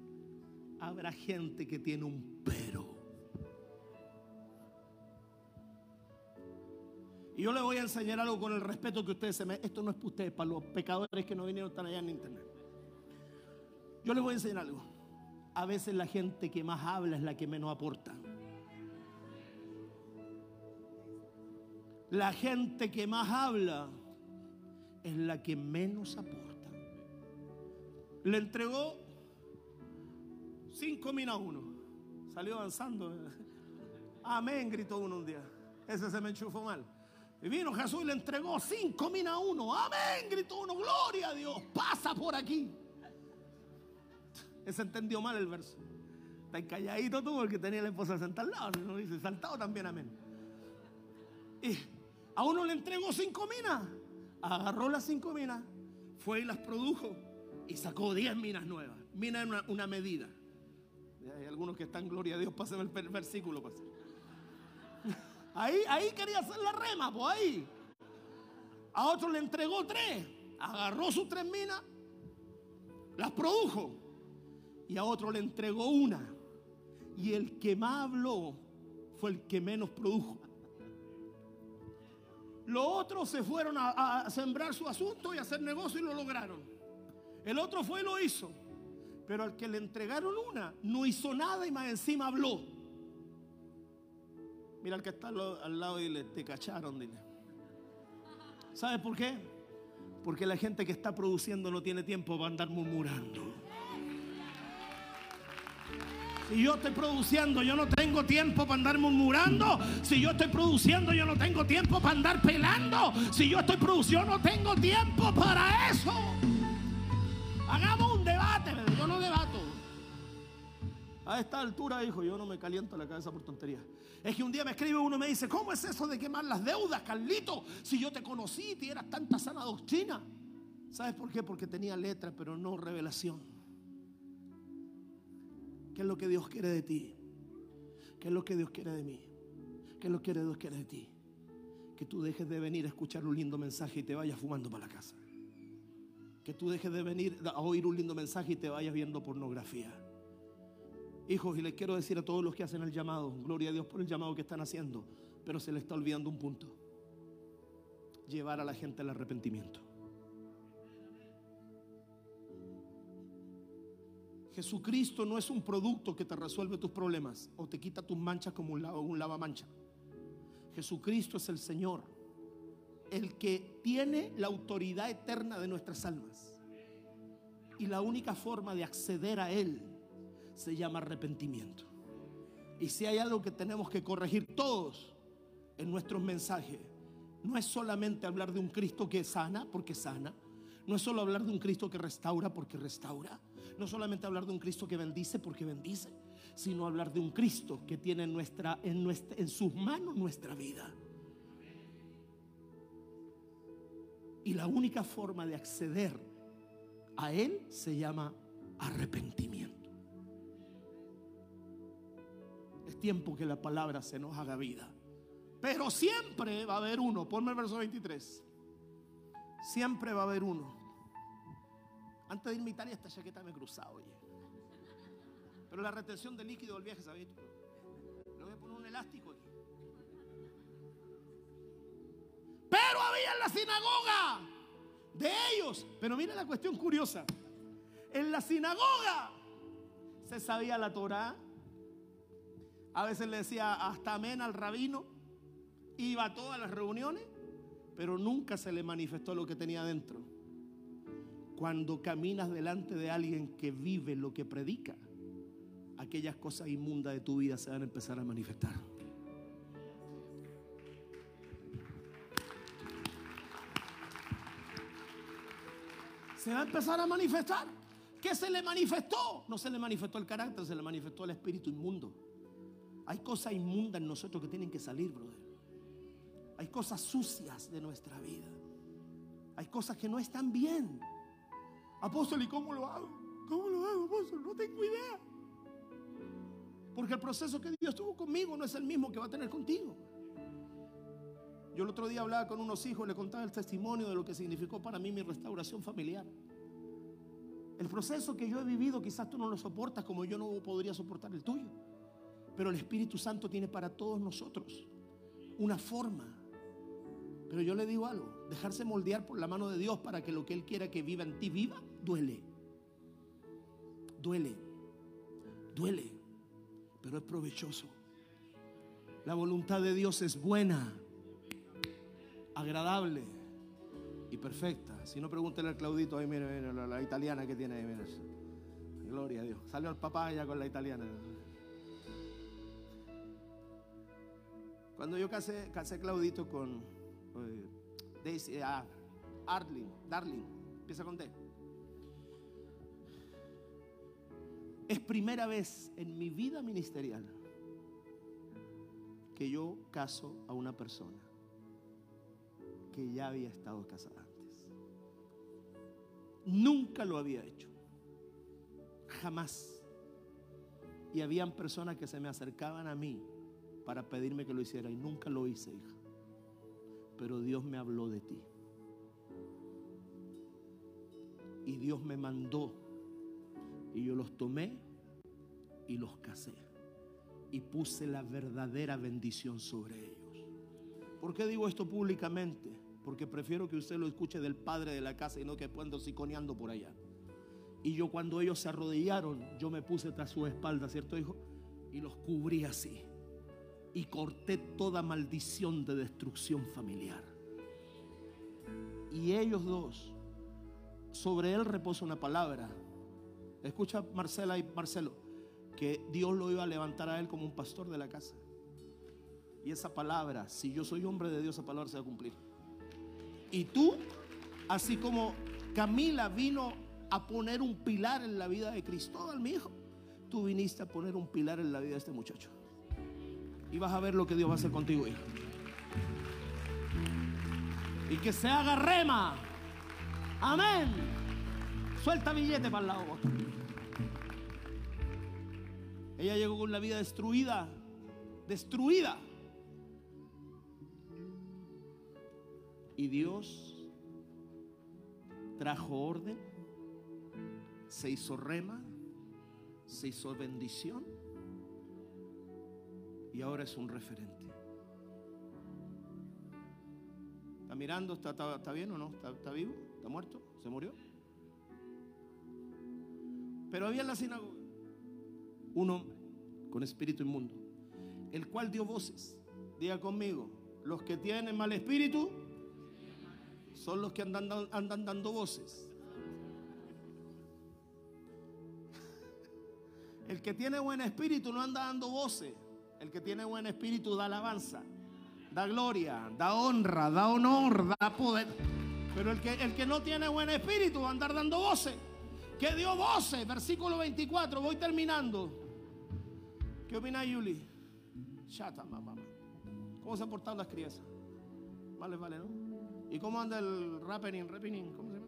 habrá gente que tiene un pero. Y yo le voy a enseñar algo con el respeto que ustedes se me... Esto no es para ustedes, para los pecadores que no vinieron están allá en internet. Yo les voy a enseñar algo. A veces la gente que más habla es la que menos aporta. La gente que más habla es la que menos aporta. Le entregó cinco mil a uno. Salió avanzando. Amén, gritó uno un día. Ese se me enchufó mal. Y vino Jesús y le entregó cinco mil a uno. Amén, gritó uno. Gloria a Dios. Pasa por aquí. Ese entendió mal el verso. Está calladito tú porque tenía la esposa sentada al lado. No dice saltado también, amén. Y a uno le entregó cinco minas. Agarró las cinco minas, fue y las produjo y sacó diez minas nuevas. Mina una, una medida. Hay algunos que están, gloria a Dios, pasen el versículo. Pasen. Ahí, ahí quería hacer la rema, pues ahí. A otro le entregó tres. Agarró sus tres minas, las produjo. Y a otro le entregó una. Y el que más habló fue el que menos produjo. Los otros se fueron a, sembrar su asunto y a hacer negocio y lo lograron. El otro fue y lo hizo. Pero al que le entregaron una, no hizo nada y más encima habló. Mira al que está al lado y le te cacharon, dile. ¿Sabes por qué? Porque la gente que está produciendo no tiene tiempo para andar murmurando. Si yo estoy produciendo, yo no tengo tiempo para andar murmurando. Si yo estoy produciendo, yo no tengo tiempo para andar pelando. Si yo estoy produciendo, no tengo tiempo para eso. Hagamos un debate, yo no debato. A esta altura, hijo, yo no me caliento la cabeza por tonterías. Es que un día me escribe uno y me dice, ¿cómo es eso de quemar las deudas, Carlito? Si yo te conocí y tienes tanta sana doctrina. ¿Sabes por qué? Porque tenía letra, pero no revelación. ¿Qué es lo que Dios quiere de ti? ¿Qué es lo que Dios quiere de mí? ¿Qué es lo que Dios quiere de ti? Que tú dejes de venir a escuchar un lindo mensaje y te vayas fumando para la casa. Que tú dejes de venir a oír un lindo mensaje y te vayas viendo pornografía. Hijos, y les quiero decir a todos los que hacen el llamado, gloria a Dios por el llamado que están haciendo, pero se les está olvidando un punto. Llevar a la gente al arrepentimiento. Jesucristo no es un producto que te resuelve tus problemas o te quita tus manchas como un, un lavamancha. Jesucristo es el Señor, el que tiene la autoridad eterna de nuestras almas. Y la única forma de acceder a Él se llama arrepentimiento. Y si hay algo que tenemos que corregir todos en nuestros mensajes, no es solamente hablar de un Cristo que sana, porque sana. No es solo hablar de un Cristo que restaura, porque restaura. No solamente hablar de un Cristo que bendice, porque bendice. Sino hablar de un Cristo que tiene en, nuestra, en, nuestra, sus manos nuestra vida. Y la única forma de acceder a Él se llama arrepentimiento. Es tiempo que la palabra se nos haga vida. Pero siempre va a haber uno. Ponme el verso 23. Siempre va a haber uno. Antes de irme a Italia, esta chaqueta me he cruzado, oye. Pero la retención de líquido del viaje, ¿sabes? Le voy a poner un elástico aquí. Pero había en la sinagoga de ellos. Pero mire la cuestión curiosa. En la sinagoga se sabía la Torah. A veces le decía hasta amén al rabino. Iba a todas las reuniones, pero nunca se le manifestó lo que tenía dentro. Cuando caminas delante de alguien que vive lo que predica, aquellas cosas inmundas de tu vida se van a empezar a manifestar. Se va a empezar a manifestar. ¿Qué se le manifestó? No se le manifestó el carácter, se le manifestó el espíritu inmundo. Hay cosas inmundas en nosotros que tienen que salir, brother. Hay cosas sucias de nuestra vida. Hay cosas que no están bien. Apóstol, ¿y cómo lo hago? ¿Cómo lo hago, apóstol? No tengo idea. Porque el proceso que Dios tuvo conmigo no es el mismo que va a tener contigo. Yo el otro día hablaba con unos hijos, le contaba el testimonio de lo que significó para mí mi restauración familiar. El proceso que yo he vivido quizás tú no lo soportas como yo no podría soportar el tuyo. Pero el Espíritu Santo tiene para todos nosotros una forma. Pero yo le digo algo, dejarse moldear por la mano de Dios para que lo que Él quiera que viva en ti viva, duele. Duele. Duele. Pero es provechoso. La voluntad de Dios es buena agradable y perfecta. Si no, pregúntele al Claudito, ahí mire, la, italiana que tiene ahí, mire. Gloria a Dios. Salió el papá ya con la italiana. Cuando yo casé, casé Claudito con Daisy, Arling, Darling, empieza con D. Es primera vez en mi vida ministerial que yo caso a una persona que ya había estado casada antes. Nunca lo había hecho. Jamás. Y habían personas que se me acercaban a mí para pedirme que lo hiciera y nunca lo hice, hija. Pero Dios me habló de ti. Y Dios me mandó. Y yo los tomé y los casé. Y puse la verdadera bendición sobre ellos. ¿Por qué digo esto públicamente? porque prefiero que usted lo escuche del padre de la casa y no que pueda siconeando por allá. Y yo cuando ellos se arrodillaron, yo me puse tras su espalda, ¿cierto hijo? Y los cubrí así. Y corté toda maldición de destrucción familiar. Y ellos dos, sobre él reposa una palabra. Escucha Marcela y Marcelo, que Dios lo iba a levantar a él como un pastor de la casa. Y esa palabra, si yo soy hombre de Dios, esa palabra se va a cumplir. Y tú, así como Camila vino a poner un pilar en la vida de Cristóbal, mi hijo, tú viniste a poner un pilar en la vida de este muchacho. Y vas a ver lo que Dios va a hacer contigo, hijo. Y que se haga rema. Amén. Suelta billete para el lado. Ella llegó con la vida destruida. Destruida. Y Dios trajo orden, se hizo rema, se hizo bendición y ahora es un referente. ¿Está mirando? ¿Está, bien o no? ¿Está, vivo? ¿Está muerto? ¿Se murió? Pero había en la sinagoga un hombre con espíritu inmundo, el cual dio voces. Diga conmigo, los que tienen mal espíritu, son los que andan, andan dando voces. El que tiene buen espíritu no anda dando voces. El que tiene buen espíritu da alabanza, da gloria, da honra, da honor, da poder. Pero el que, el que no tiene buen espíritu va a andar dando voces. Que dio voces, versículo 24, voy terminando. ¿Qué opina Yuli? Chata, mamá. ¿Cómo se han portado las crianzas? Vale, vale, ¿no? ¿Y cómo anda el rappening? rappening ¿Cómo se llama?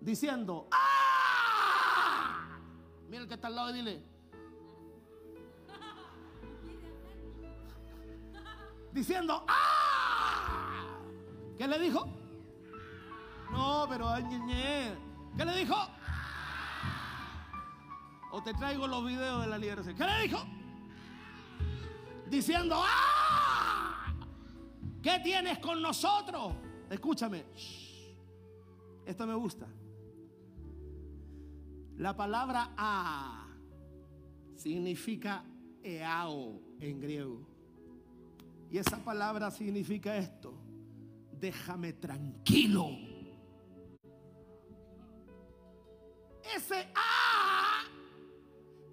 Diciendo, ¡Ah! Mira el que está al lado y dile. Diciendo, ¡Ah! ¿Qué le dijo? No, pero ¿Qué le dijo? O te traigo los videos de la liberación. ¿Qué le dijo? Diciendo, ¡Ah! ¿Qué tienes con nosotros? Escúchame. Esto me gusta. La palabra a significa eao en griego. Y esa palabra significa esto. Déjame tranquilo. Ese a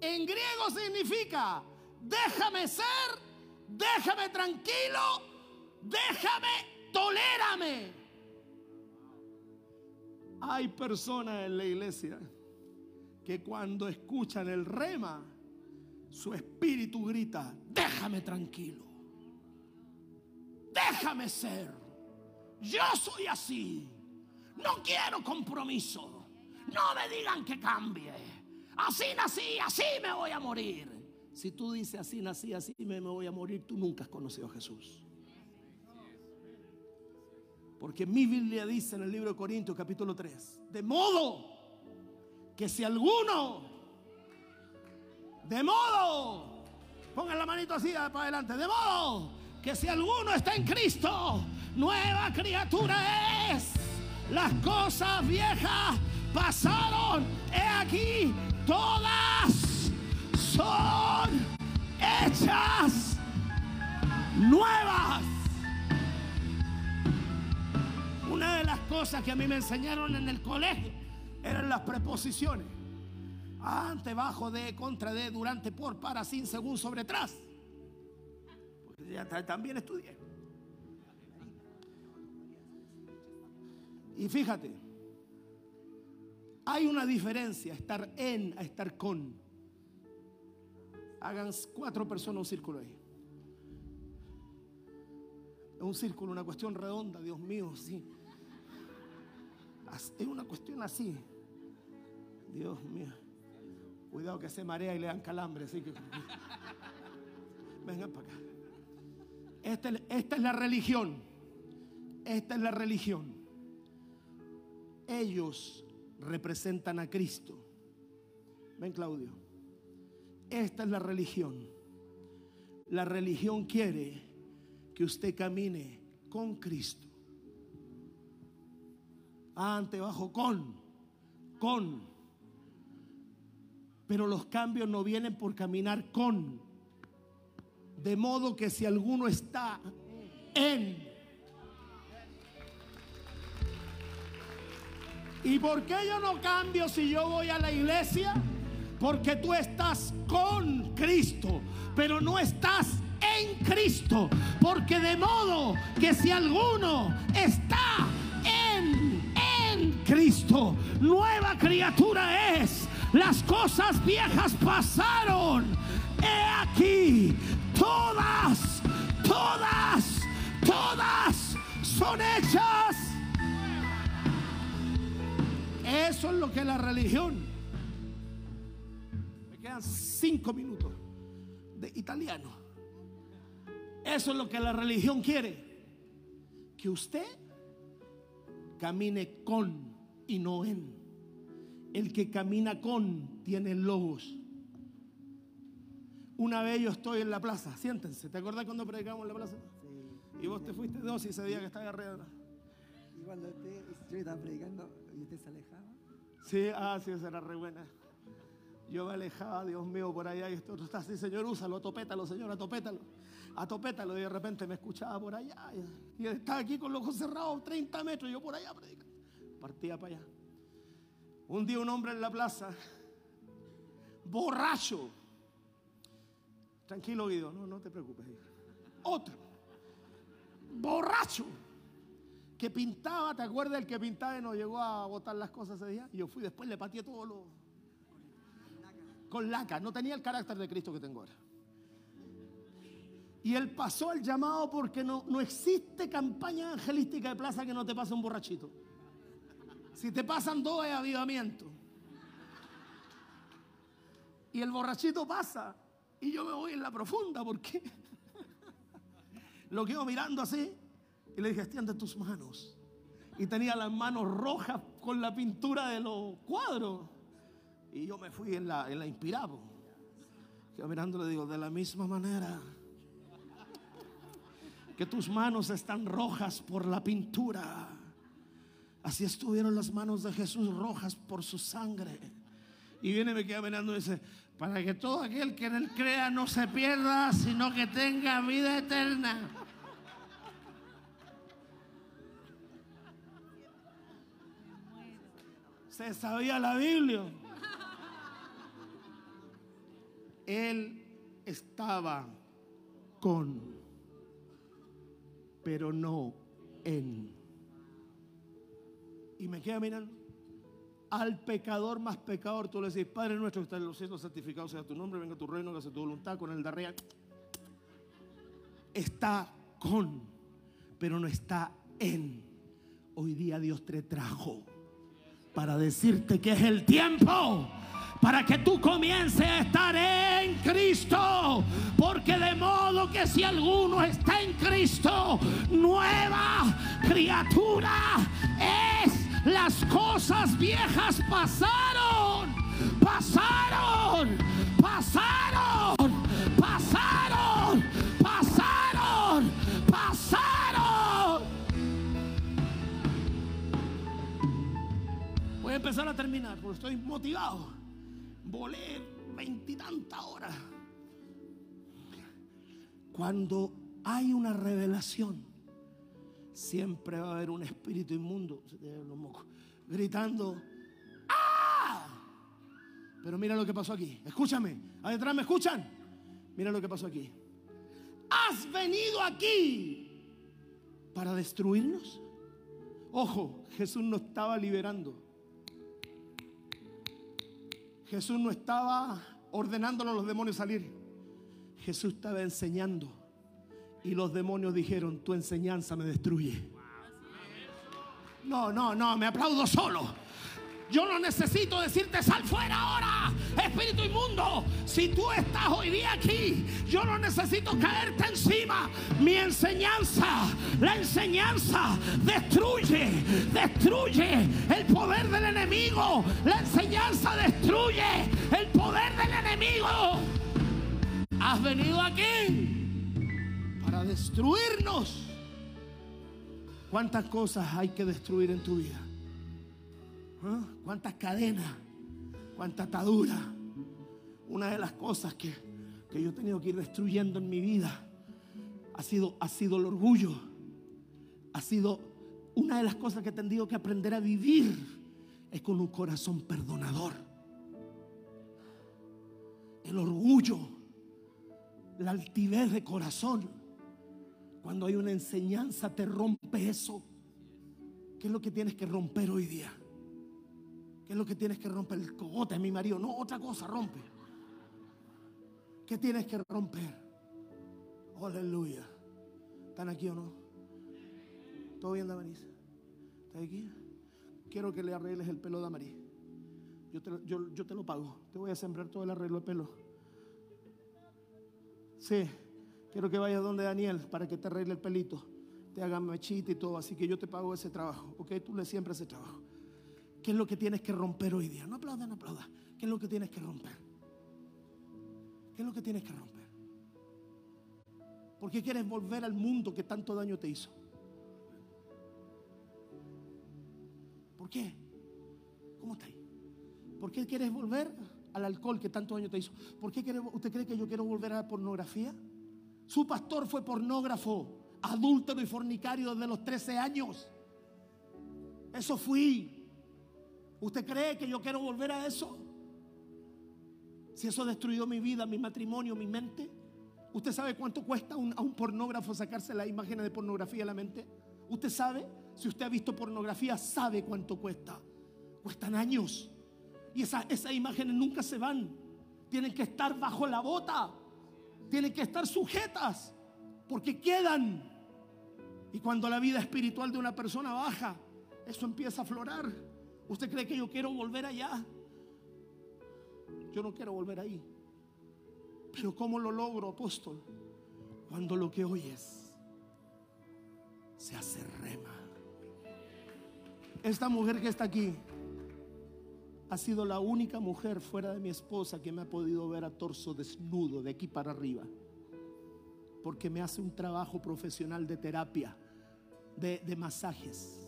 en griego significa déjame ser, déjame tranquilo, déjame, tolérame. Hay personas en la iglesia que cuando escuchan el rema, su espíritu grita, déjame tranquilo, déjame ser, yo soy así, no quiero compromiso, no me digan que cambie, así nací, así me voy a morir. Si tú dices así nací, así me voy a morir, tú nunca has conocido a Jesús. Porque mi Biblia dice en el libro de Corintios capítulo 3, de modo que si alguno, de modo, pongan la manito así para adelante, de modo que si alguno está en Cristo, nueva criatura es. Las cosas viejas pasaron, he aquí, todas son hechas nuevas. Una de las cosas que a mí me enseñaron en el colegio eran las preposiciones. Ante, bajo, de, contra, de, durante, por, para, sin, según, sobre, tras. También estudié. Y fíjate, hay una diferencia estar en a estar con. Hagan cuatro personas un círculo ahí. Es un círculo, una cuestión redonda, Dios mío, sí. Es una cuestión así. Dios mío. Cuidado que se marea y le dan calambre. Así que. Vengan para acá. Esta, es la religión. Esta es la religión. Ellos representan a Cristo. Ven, Claudio. Esta es la religión. La religión quiere que usted camine con Cristo. Ante, bajo, con. Con. Pero los cambios no vienen por caminar con. De modo que si alguno está en. ¿Y por qué yo no cambio si yo voy a la iglesia? Porque tú estás con Cristo, pero no estás en Cristo. Porque de modo que si alguno está en, en Cristo, nueva criatura es. Las cosas viejas pasaron. He aquí, todas, todas, todas son hechas. Eso es lo que la religión. Me quedan cinco minutos de italiano. Eso es lo que la religión quiere. Que usted camine con y no en. El que camina con tiene logos. Una vez yo estoy en la plaza, siéntense. ¿Te acuerdas cuando predicamos en la plaza? Sí. Y vos te fuiste dos y ese día que estaba arriba. Y cuando usted, yo estaba predicando y usted se alejaba. Sí, ah, sí, esa era re buena. Yo me alejaba, Dios mío, por allá y esto está así, Señor, úsalo, atopétalo, Señor, atopétalo. Atopétalo. Y de repente me escuchaba por allá. Y, y estaba aquí con los ojos cerrados, 30 metros, y yo por allá predicando. Partía para allá. Un día un hombre en la plaza, borracho. Tranquilo, Guido, no, no te preocupes. Otro, borracho, que pintaba, ¿te acuerdas el que pintaba y nos llegó a botar las cosas ese día? Y yo fui después, le pateé todo lo... Con laca, no tenía el carácter de Cristo que tengo ahora. Y él pasó el llamado porque no, no existe campaña evangelística de plaza que no te pase un borrachito. Si te pasan dos es avivamiento. Y el borrachito pasa y yo me voy en la profunda porque lo quedo mirando así y le dije, extiende tus manos. Y tenía las manos rojas con la pintura de los cuadros. Y yo me fui en la, en la inspirado. Quedo mirando le digo, de la misma manera que tus manos están rojas por la pintura. Así estuvieron las manos de Jesús rojas por su sangre. Y viene, me queda mirando y dice, para que todo aquel que en él crea no se pierda, sino que tenga vida eterna. Se sabía la Biblia. Él estaba con, pero no en. Y me queda mirando al pecador más pecador, tú le decís, Padre nuestro que está en los cielos, santificado sea tu nombre, venga tu reino, haga tu voluntad con el de arriba. Está con, pero no está en. Hoy día Dios te trajo para decirte que es el tiempo para que tú comiences a estar en Cristo. Porque de modo que si alguno está en Cristo, nueva criatura. Las cosas viejas pasaron, pasaron, pasaron, pasaron, pasaron, pasaron. Voy a empezar a terminar porque estoy motivado. Volé veintitantas horas. Cuando hay una revelación, siempre va a haber un espíritu inmundo gritando, ¡ah! Pero mira lo que pasó aquí. Escúchame, ahí detrás me escuchan. Mira lo que pasó aquí. Has venido aquí para destruirnos. Ojo, Jesús no estaba liberando. Jesús no estaba ordenándole a los demonios salir. Jesús estaba enseñando. Y los demonios dijeron, tu enseñanza me destruye. No, no, no, me aplaudo solo. Yo no necesito decirte sal fuera ahora, espíritu inmundo. Si tú estás hoy día aquí, yo no necesito caerte encima. Mi enseñanza, la enseñanza destruye, destruye el poder del enemigo. La enseñanza destruye el poder del enemigo. Has venido aquí destruirnos. ¿Cuántas cosas hay que destruir en tu vida? ¿Ah? ¿Cuántas cadenas? ¿Cuánta atadura? Una de las cosas que, que yo he tenido que ir destruyendo en mi vida ha sido, ha sido el orgullo. Ha sido una de las cosas que he tenido que aprender a vivir es con un corazón perdonador. El orgullo, la altivez de corazón. Cuando hay una enseñanza te rompe eso. ¿Qué es lo que tienes que romper hoy día? ¿Qué es lo que tienes que romper? El cogote de mi marido. No, otra cosa rompe. ¿Qué tienes que romper? Aleluya. ¿Están aquí o no? ¿Todo bien, Damaris? ¿Estás aquí? Quiero que le arregles el pelo a Damaris. Yo te, yo, yo te lo pago. Te voy a sembrar todo el arreglo de pelo. Sí. Quiero que vayas donde Daniel para que te arregle el pelito. Te haga mechita y todo. Así que yo te pago ese trabajo. Ok, tú le siempre ese trabajo. ¿Qué es lo que tienes que romper hoy día? No aplauda, no aplauda. ¿Qué es lo que tienes que romper? ¿Qué es lo que tienes que romper? ¿Por qué quieres volver al mundo que tanto daño te hizo? ¿Por qué? ¿Cómo está ahí? ¿Por qué quieres volver al alcohol que tanto daño te hizo? ¿Por qué quiere, usted cree que yo quiero volver a la pornografía? Su pastor fue pornógrafo, adúltero y fornicario desde los 13 años. Eso fui. ¿Usted cree que yo quiero volver a eso? Si eso destruyó mi vida, mi matrimonio, mi mente. ¿Usted sabe cuánto cuesta a un pornógrafo sacarse las imágenes de pornografía a la mente? ¿Usted sabe? Si usted ha visto pornografía, sabe cuánto cuesta. Cuestan años. Y esas imágenes nunca se van. Tienen que estar bajo la bota. Tienen que estar sujetas. Porque quedan. Y cuando la vida espiritual de una persona baja, eso empieza a aflorar. ¿Usted cree que yo quiero volver allá? Yo no quiero volver ahí. Pero ¿cómo lo logro, apóstol? Cuando lo que oyes se hace rema. Esta mujer que está aquí ha sido la única mujer fuera de mi esposa que me ha podido ver a torso desnudo de aquí para arriba. porque me hace un trabajo profesional de terapia, de, de masajes.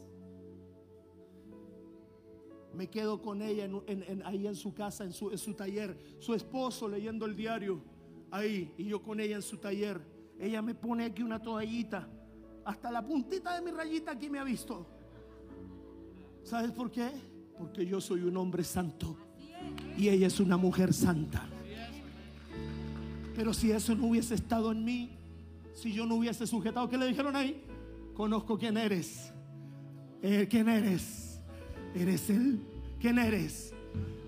Me quedo con ella en- ahí en su casa, en su, en su taller. Su esposo leyendo el diario ahí y yo con ella en su taller. Ella me pone aquí una toallita. Hasta la puntita de mi rayita aquí me ha visto. ¿Sabes por qué? Porque yo soy un hombre santo y ella es una mujer santa. Pero si eso no hubiese estado en mí, si yo no hubiese sujetado, ¿qué le dijeron ahí? Conozco quién eres. Eh, ¿Quién eres? ¿Eres Él? ¿Quién eres?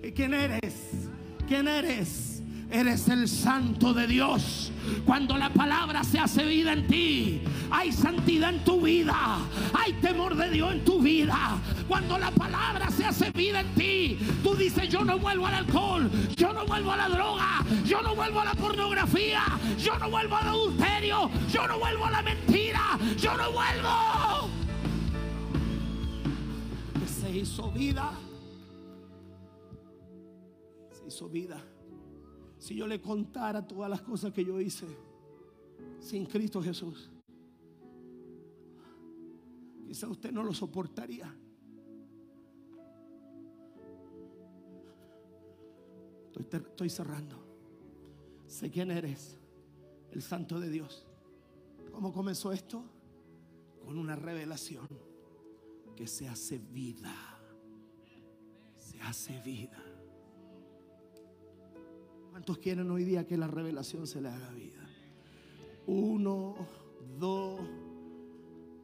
Eh, ¿Quién eres? ¿Quién eres? Eres el santo de Dios. Cuando la palabra se hace vida en ti, hay santidad en tu vida, hay temor de Dios en tu vida. Cuando la palabra se hace vida en ti, tú dices, yo no vuelvo al alcohol, yo no vuelvo a la droga, yo no vuelvo a la pornografía, yo no vuelvo al adulterio, yo no vuelvo a la mentira, yo no vuelvo se hizo vida. Se hizo vida. Si yo le contara todas las cosas que yo hice sin Cristo Jesús, quizá usted no lo soportaría. Estoy, estoy cerrando. Sé quién eres, el Santo de Dios. ¿Cómo comenzó esto? Con una revelación que se hace vida. Se hace vida. ¿Cuántos quieren hoy día que la revelación se le haga vida? Uno, dos.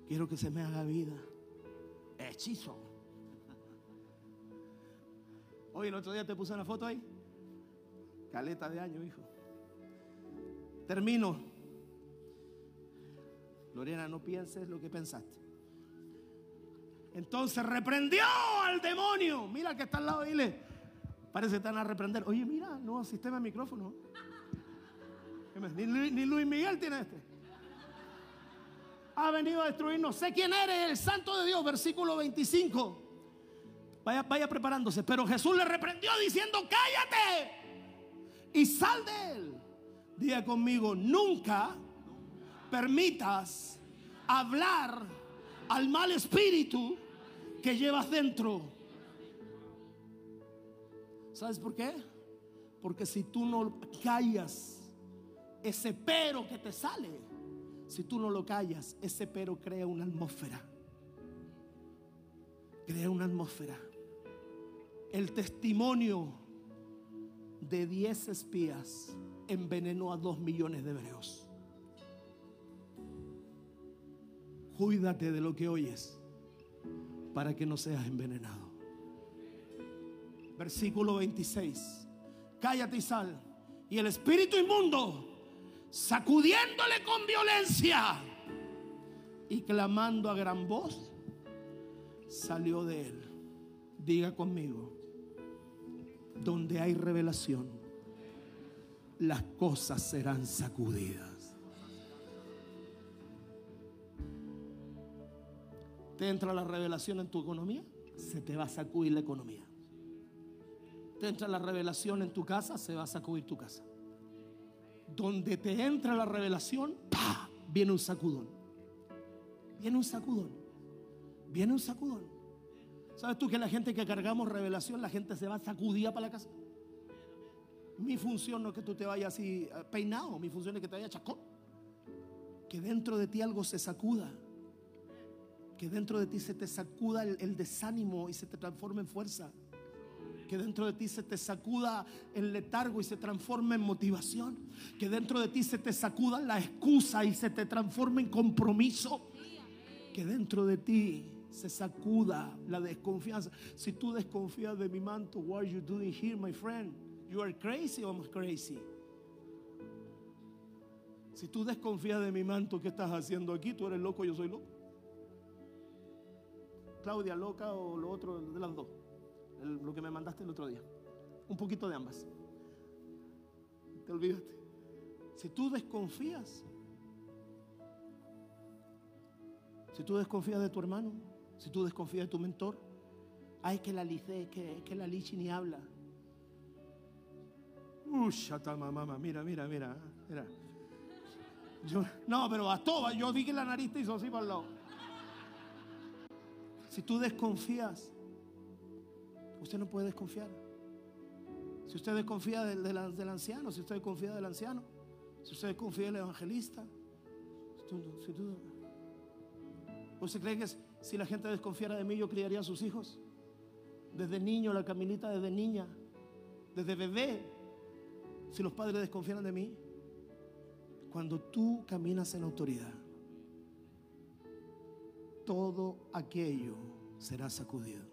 Quiero que se me haga vida. Hechizo. Hoy el otro día te puse una foto ahí. Caleta de año, hijo. Termino. Lorena, no pienses lo que pensaste. Entonces reprendió al demonio. Mira que está al lado, dile. Parece que están a reprender. Oye, mira, no, sistema de micrófono. Ni Luis Miguel tiene este. Ha venido a destruirnos. Sé quién eres, el santo de Dios, versículo 25. Vaya, vaya preparándose. Pero Jesús le reprendió diciendo, cállate y sal de él. Diga conmigo, nunca permitas hablar al mal espíritu que llevas dentro. ¿Sabes por qué? Porque si tú no callas ese pero que te sale, si tú no lo callas, ese pero crea una atmósfera. Crea una atmósfera. El testimonio de 10 espías envenenó a 2 millones de hebreos. Cuídate de lo que oyes para que no seas envenenado. Versículo 26. Cállate y sal. Y el espíritu inmundo, sacudiéndole con violencia y clamando a gran voz, salió de él. Diga conmigo, donde hay revelación, las cosas serán sacudidas. Te entra la revelación en tu economía, se te va a sacudir la economía. Te entra la revelación en tu casa, se va a sacudir tu casa. Donde te entra la revelación, viene un sacudón. Viene un sacudón. Viene un sacudón. ¿Sabes tú que la gente que cargamos revelación, la gente se va sacudida para la casa? Mi función no es que tú te vayas así eh, peinado, mi función es que te vayas chacón. Que dentro de ti algo se sacuda. Que dentro de ti se te sacuda el, el desánimo y se te transforme en fuerza. Que dentro de ti se te sacuda el letargo y se transforme en motivación. Que dentro de ti se te sacuda la excusa y se te transforme en compromiso. Que dentro de ti se sacuda la desconfianza. Si tú desconfías de mi manto, what are you doing here, my friend? You are crazy or I'm crazy. Si tú desconfías de mi manto, ¿qué estás haciendo aquí? Tú eres loco, yo soy loco. Claudia loca o lo otro de las dos. Lo que me mandaste el otro día. Un poquito de ambas. Te olvidaste. Si tú desconfías, si tú desconfías de tu hermano, si tú desconfías de tu mentor, ay que la lice, que, que la lichi ni habla. Shata mamá, mira, mira, mira, mira. Yo, no, pero bastó. Yo vi que la nariz te hizo así para el lado. Si tú desconfías, usted no puede desconfiar. Si usted desconfía del, del, anciano, si usted desconfía del anciano, si usted desconfía del evangelista, si ¿usted cree que si la gente desconfiara de mí, yo criaría a sus hijos? Desde niño, la Camilita desde niña, desde bebé, si los padres desconfiaran de mí, cuando tú caminas en autoridad, todo aquello será sacudido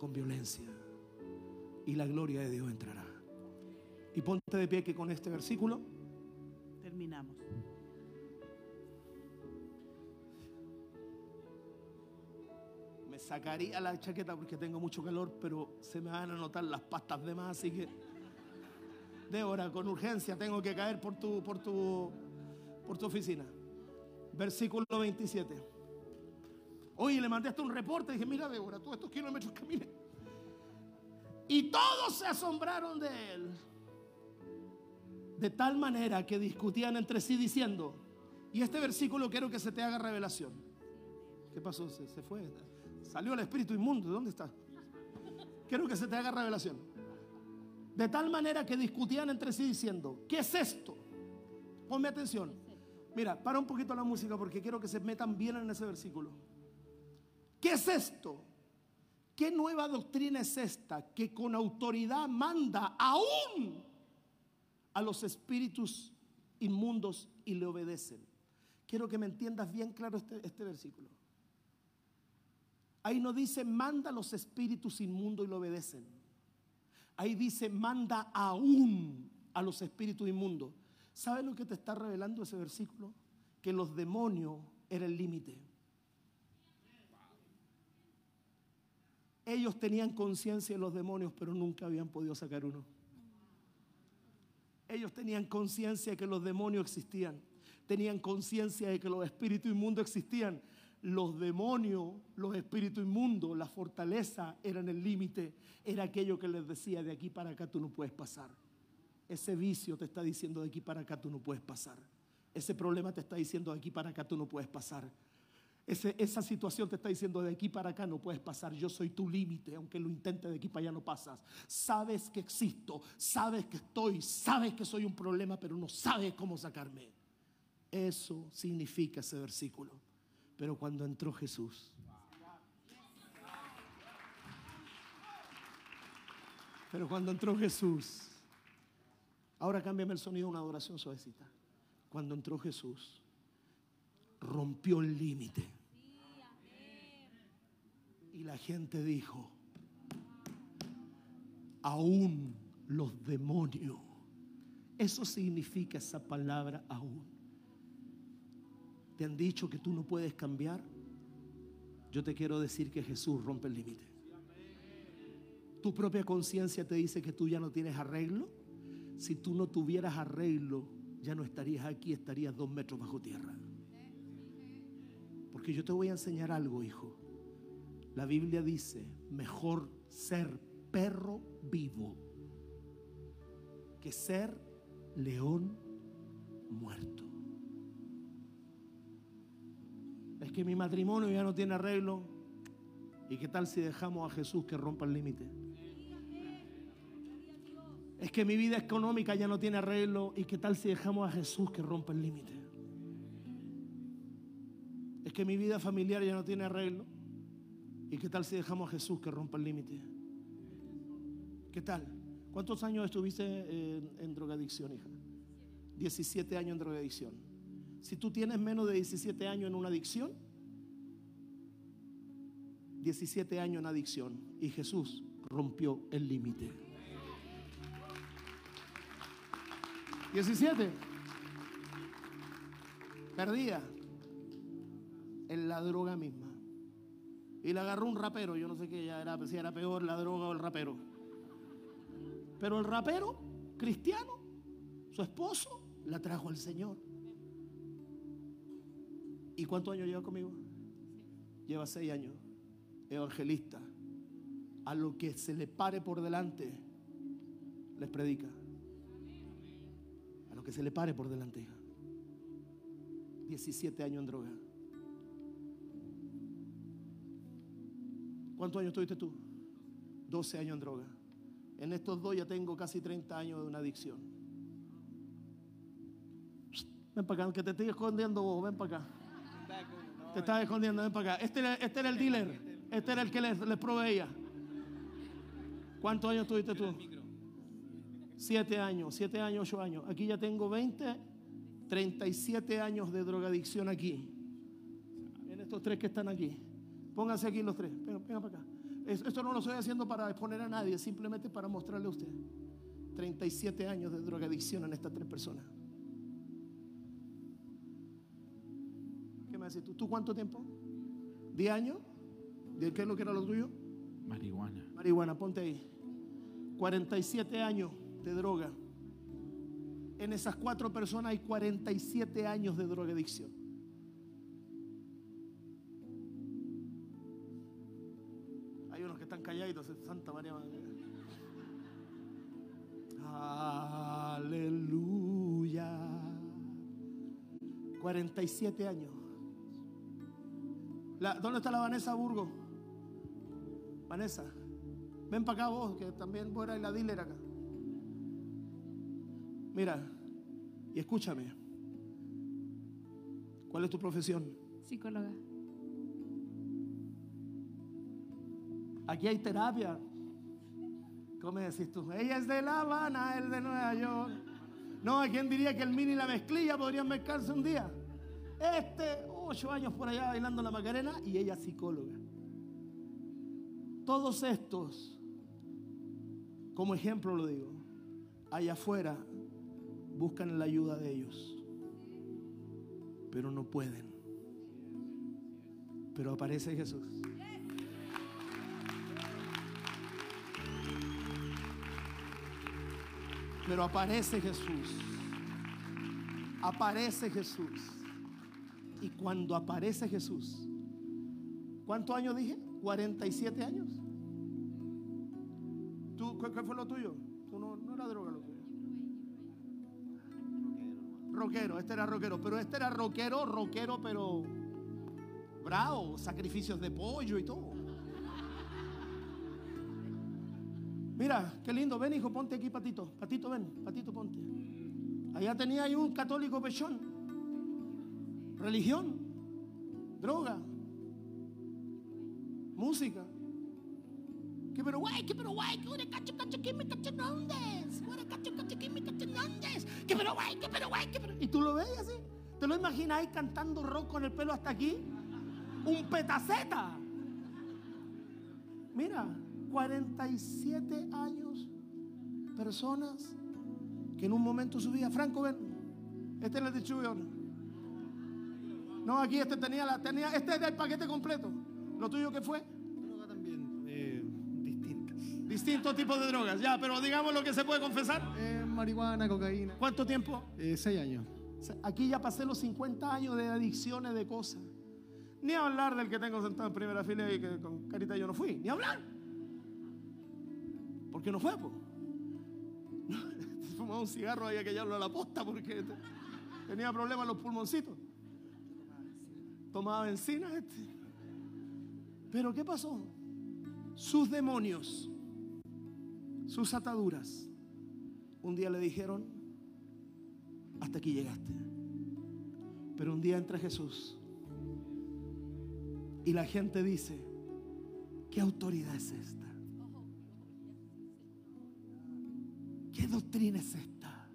con violencia y la gloria de Dios entrará. Y ponte de pie que con este versículo Terminamos. me sacaría la chaqueta porque tengo mucho calor, pero se me van a notar las pastas de más, así que Débora, con urgencia tengo que caer por tu, por tu, por tu oficina. Versículo 27. Oye, le mandé hasta un reporte, dije, mira Débora, todos estos kilómetros caminé. Y todos se asombraron de él. De tal manera que discutían entre sí diciendo, y este versículo quiero que se te haga revelación. ¿Qué pasó? Se, se fue. Salió el espíritu inmundo. ¿Dónde está? Quiero que se te haga revelación. De tal manera que discutían entre sí diciendo, ¿qué es esto? Ponme atención. Mira, para un poquito la música porque quiero que se metan bien en ese versículo. ¿Qué es esto? ¿Qué nueva doctrina es esta que con autoridad manda aún a los espíritus inmundos y le obedecen? Quiero que me entiendas bien claro este, este versículo. Ahí no dice manda a los espíritus inmundos y le obedecen. Ahí dice manda aún a los espíritus inmundos. ¿Sabes lo que te está revelando ese versículo? Que los demonios era el límite. Ellos tenían conciencia de los demonios, pero nunca habían podido sacar uno. Ellos tenían conciencia de que los demonios existían. Tenían conciencia de que los espíritus inmundos existían. Los demonios, los espíritus inmundos, la fortaleza eran el límite. Era aquello que les decía, de aquí para acá tú no puedes pasar. Ese vicio te está diciendo, de aquí para acá tú no puedes pasar. Ese problema te está diciendo, de aquí para acá tú no puedes pasar. Esa situación te está diciendo de aquí para acá no puedes pasar. Yo soy tu límite, aunque lo intentes de aquí para allá no pasas. Sabes que existo, sabes que estoy, sabes que soy un problema, pero no sabes cómo sacarme. Eso significa ese versículo. Pero cuando entró Jesús, pero cuando entró Jesús, ahora cámbiame el sonido una adoración suavecita. Cuando entró Jesús, rompió el límite. Y la gente dijo, aún los demonios. Eso significa esa palabra aún. ¿Te han dicho que tú no puedes cambiar? Yo te quiero decir que Jesús rompe el límite. Tu propia conciencia te dice que tú ya no tienes arreglo. Si tú no tuvieras arreglo, ya no estarías aquí, estarías dos metros bajo tierra. Porque yo te voy a enseñar algo, hijo. La Biblia dice, mejor ser perro vivo que ser león muerto. Es que mi matrimonio ya no tiene arreglo. ¿Y qué tal si dejamos a Jesús que rompa el límite? Es que mi vida económica ya no tiene arreglo. ¿Y qué tal si dejamos a Jesús que rompa el límite? Es que mi vida familiar ya no tiene arreglo. ¿Y qué tal si dejamos a Jesús que rompa el límite? ¿Qué tal? ¿Cuántos años estuviste en, en drogadicción, hija? 17 años en drogadicción. Si tú tienes menos de 17 años en una adicción, 17 años en adicción y Jesús rompió el límite. 17. Perdida en la droga misma. Y la agarró un rapero, yo no sé qué ya era, si era peor la droga o el rapero. Pero el rapero, cristiano, su esposo, la trajo al Señor. ¿Y cuántos años lleva conmigo? Lleva seis años. Evangelista. A lo que se le pare por delante, les predica. A lo que se le pare por delante, hija. 17 años en droga. ¿Cuántos años tuviste tú? 12 años en droga. En estos dos ya tengo casi 30 años de una adicción. Ven para acá, que te estoy escondiendo vos, ven para acá. Te estás escondiendo, ven para acá. Este era, este era el dealer, este era el que les, proveía. ¿Cuántos años tuviste tú? Siete años, siete años, ocho años. Aquí ya tengo 20, 37 años de drogadicción aquí. En estos tres que están aquí. Pónganse aquí los tres. Venga, venga para acá. Es- Esto no lo estoy haciendo para exponer a nadie, simplemente para mostrarle a usted. 37 años de drogadicción en estas tres personas. ¿Qué me decís tú? ¿Tú cuánto tiempo? ¿10 años? ¿De qué es lo que era lo tuyo? Marihuana. Marihuana, ponte ahí. 47 años de droga. En esas cuatro personas hay 47 años de drogadicción. Están calladitos, Santa María. Aleluya. 47 años. La- ¿Dónde está la Vanessa Burgo? Vanessa, ven para acá vos, que también vos eras la dealer acá. Mira, y escúchame. ¿Cuál es tu profesión? Psicóloga. Aquí hay terapia. ¿Cómo decís tú? Ella es de La Habana, él de Nueva York. No, ¿quién diría que el mini y la mezclilla podrían mezclarse un día? Este, ocho años por allá bailando la Macarena y ella psicóloga. Todos estos, como ejemplo lo digo, allá afuera buscan la ayuda de ellos, pero no pueden. Pero aparece Jesús. Pero aparece Jesús. Aparece Jesús. Y cuando aparece Jesús, ¿cuántos años dije? 47 años. ¿Tú, qué, fue lo tuyo? Tú no, no era droga lo tuyo. Rockero, este era rockero, pero este era rockero, rockero, pero bravo, sacrificios de pollo y todo. Mira, qué lindo, ven hijo, ponte aquí, Patito. Patito, ven, Patito, ponte. Allá tenía ahí un católico pechón. Religión, droga, música. Que pero guay, que pero guay, que una cacho, cacho, que me cacho. Una cacho, cacho, que me cacho, ¿dóndes? Que pero guay, que pero guay, que pero... Y tú lo ves así. ¿Te lo imaginas ahí cantando rock con el pelo hasta aquí? Un petaceta. Mira, 47 años, personas que en un momento de su vida, Franco, ven, este es el distribuidor. No, aquí este tenía la, tenía, este es el paquete completo. ¿Lo tuyo qué fue? Droga también, eh, distintas. Distintos tipos de drogas, ya, pero digamos lo que se puede confesar. Eh, marihuana, cocaína. ¿Cuánto tiempo? Eh, seis años. Aquí ya pasé los 50 años de adicciones de cosas. Ni hablar del que tengo sentado en primera fila y que con carita yo no fui. Ni hablar. Porque no fue. Fumaba un cigarro ahí que ya lo a la posta porque te- tenía problemas los pulmoncitos. Tomaba benzina este. Pero ¿qué pasó? Sus demonios, sus ataduras, un día le dijeron, hasta aquí llegaste. Pero un día entra Jesús y la gente dice, ¿qué autoridad es esta? ¿Qué doctrina es esta?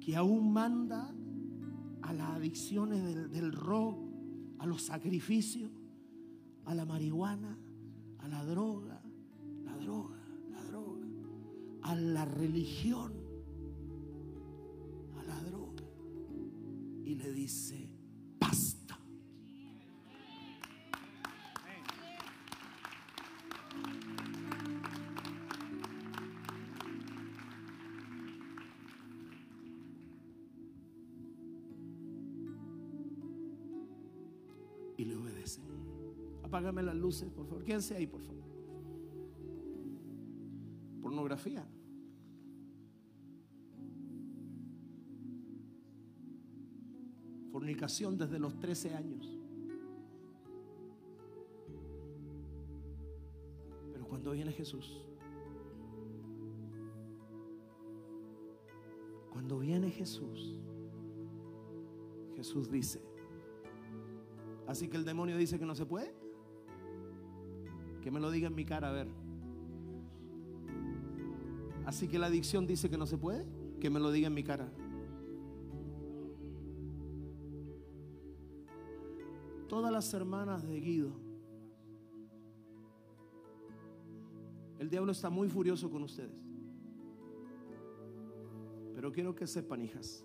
Que aún manda a las adicciones del, rock, a los sacrificios, a la marihuana, a la droga, la droga, la droga, a la religión, a la droga. Y le dice, Y le obedecen. Apágame las luces, por favor. Quédense ahí, por favor. Pornografía. Fornicación desde los 13 años. Pero cuando viene Jesús, cuando viene Jesús, Jesús dice, así que el demonio dice que no se puede, que me lo diga en mi cara, a ver. Así que la adicción dice que no se puede, que me lo diga en mi cara. Todas las hermanas de Guido, el diablo está muy furioso con ustedes. Pero quiero que sepan, hijas,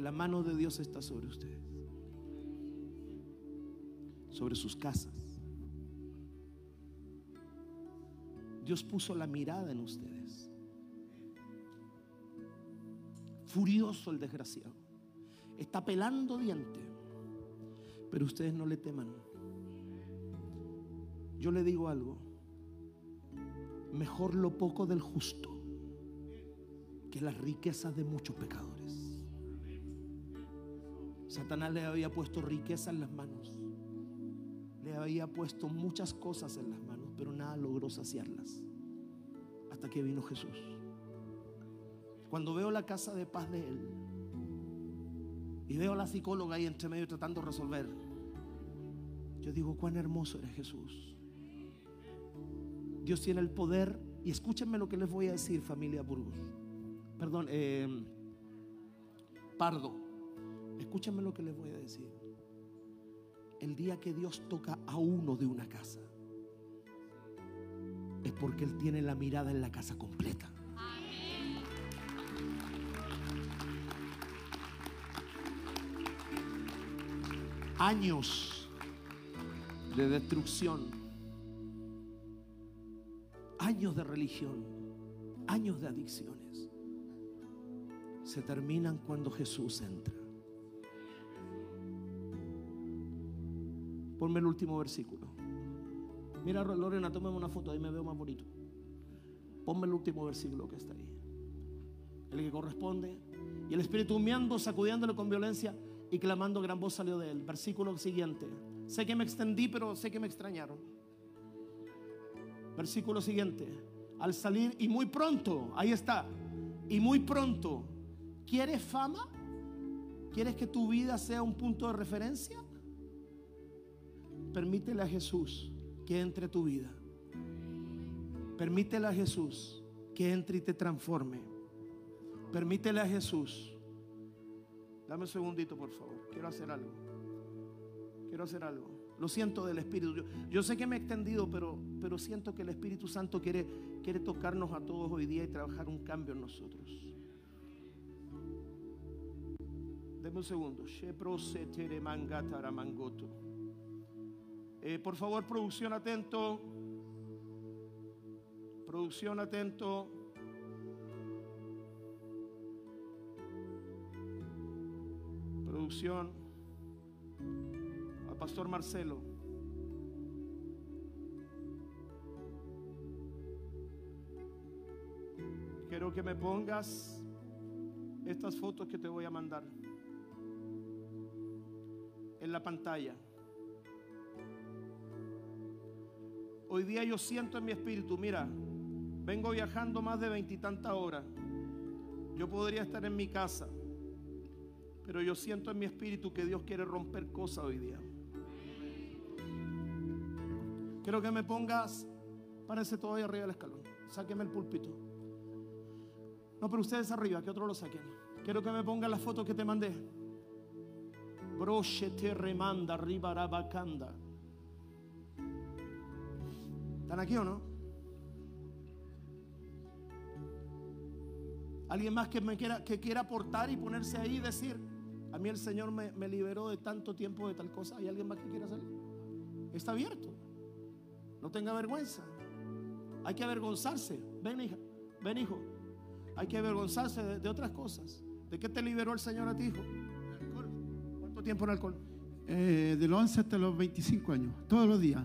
la mano de Dios está sobre ustedes, sobre sus casas. Dios puso la mirada en ustedes. Furioso el desgraciado. Está pelando diente. Pero ustedes no le teman. Yo le digo algo. Mejor lo poco del justo que las riquezas de muchos pecadores. Satanás le había puesto riqueza en las manos. Le había puesto muchas cosas en las manos, pero nada logró saciarlas. Hasta que vino Jesús. Cuando veo la casa de paz de Él y veo a la psicóloga ahí entre medio tratando de resolver, yo digo, cuán hermoso eres Jesús. Dios tiene el poder, y escúchenme lo que les voy a decir, familia Burgos. Perdón, eh, Pardo, escúchenme lo que les voy a decir. El día que Dios toca a uno de una casa, es porque Él tiene la mirada en la casa completa. Años de destrucción, años de religión, años de adicciones, se terminan cuando Jesús entra. Ponme el último versículo. Mira, Lorena, tómame una foto, ahí me veo más bonito. Ponme el último versículo que está ahí. El que corresponde. Y el espíritu humeando, sacudiéndolo con violencia y clamando gran voz salió de él. Versículo siguiente. Sé que me extendí, pero sé que me extrañaron. Versículo siguiente. Al salir, y muy pronto, ahí está, y muy pronto, ¿quieres fama? ¿Quieres que tu vida sea un punto de referencia? Permítele a Jesús que entre tu vida. Permítele a Jesús que entre y te transforme. Permítele a Jesús. Dame un segundito, por favor. Quiero hacer algo. Quiero hacer algo. Lo siento del Espíritu. Yo, yo sé que me he extendido, pero, pero siento que el Espíritu Santo quiere, quiere tocarnos a todos hoy día y trabajar un cambio en nosotros. Deme un segundo. Eh, por favor, producción atento. Producción atento. Producción. Al pastor Marcelo. Quiero que me pongas estas fotos que te voy a mandar en la pantalla. Hoy día yo siento en mi espíritu, mira, vengo viajando más de veintitantas horas. Yo podría estar en mi casa, pero yo siento en mi espíritu que Dios quiere romper cosas hoy día. Quiero que me pongas, párese todo arriba del escalón, sáqueme el púlpito. No, pero ustedes arriba, que otros lo saquen. Quiero que me pongas la foto que te mandé. Broche te remanda, ribarabacanda. ¿Están aquí o no? Alguien más que me quiera, que quiera aportar y ponerse ahí y decir, a mí el Señor me, me liberó de tanto tiempo de tal cosa. ¿Hay alguien más que quiera hacerlo? Está abierto. No tenga vergüenza. Hay que avergonzarse. Ven, hija. Ven, hijo. Hay que avergonzarse de, de otras cosas. ¿De qué te liberó el Señor a ti, hijo? ¿Cuánto tiempo en alcohol? Eh, de los 11 hasta los 25 años, todos los días.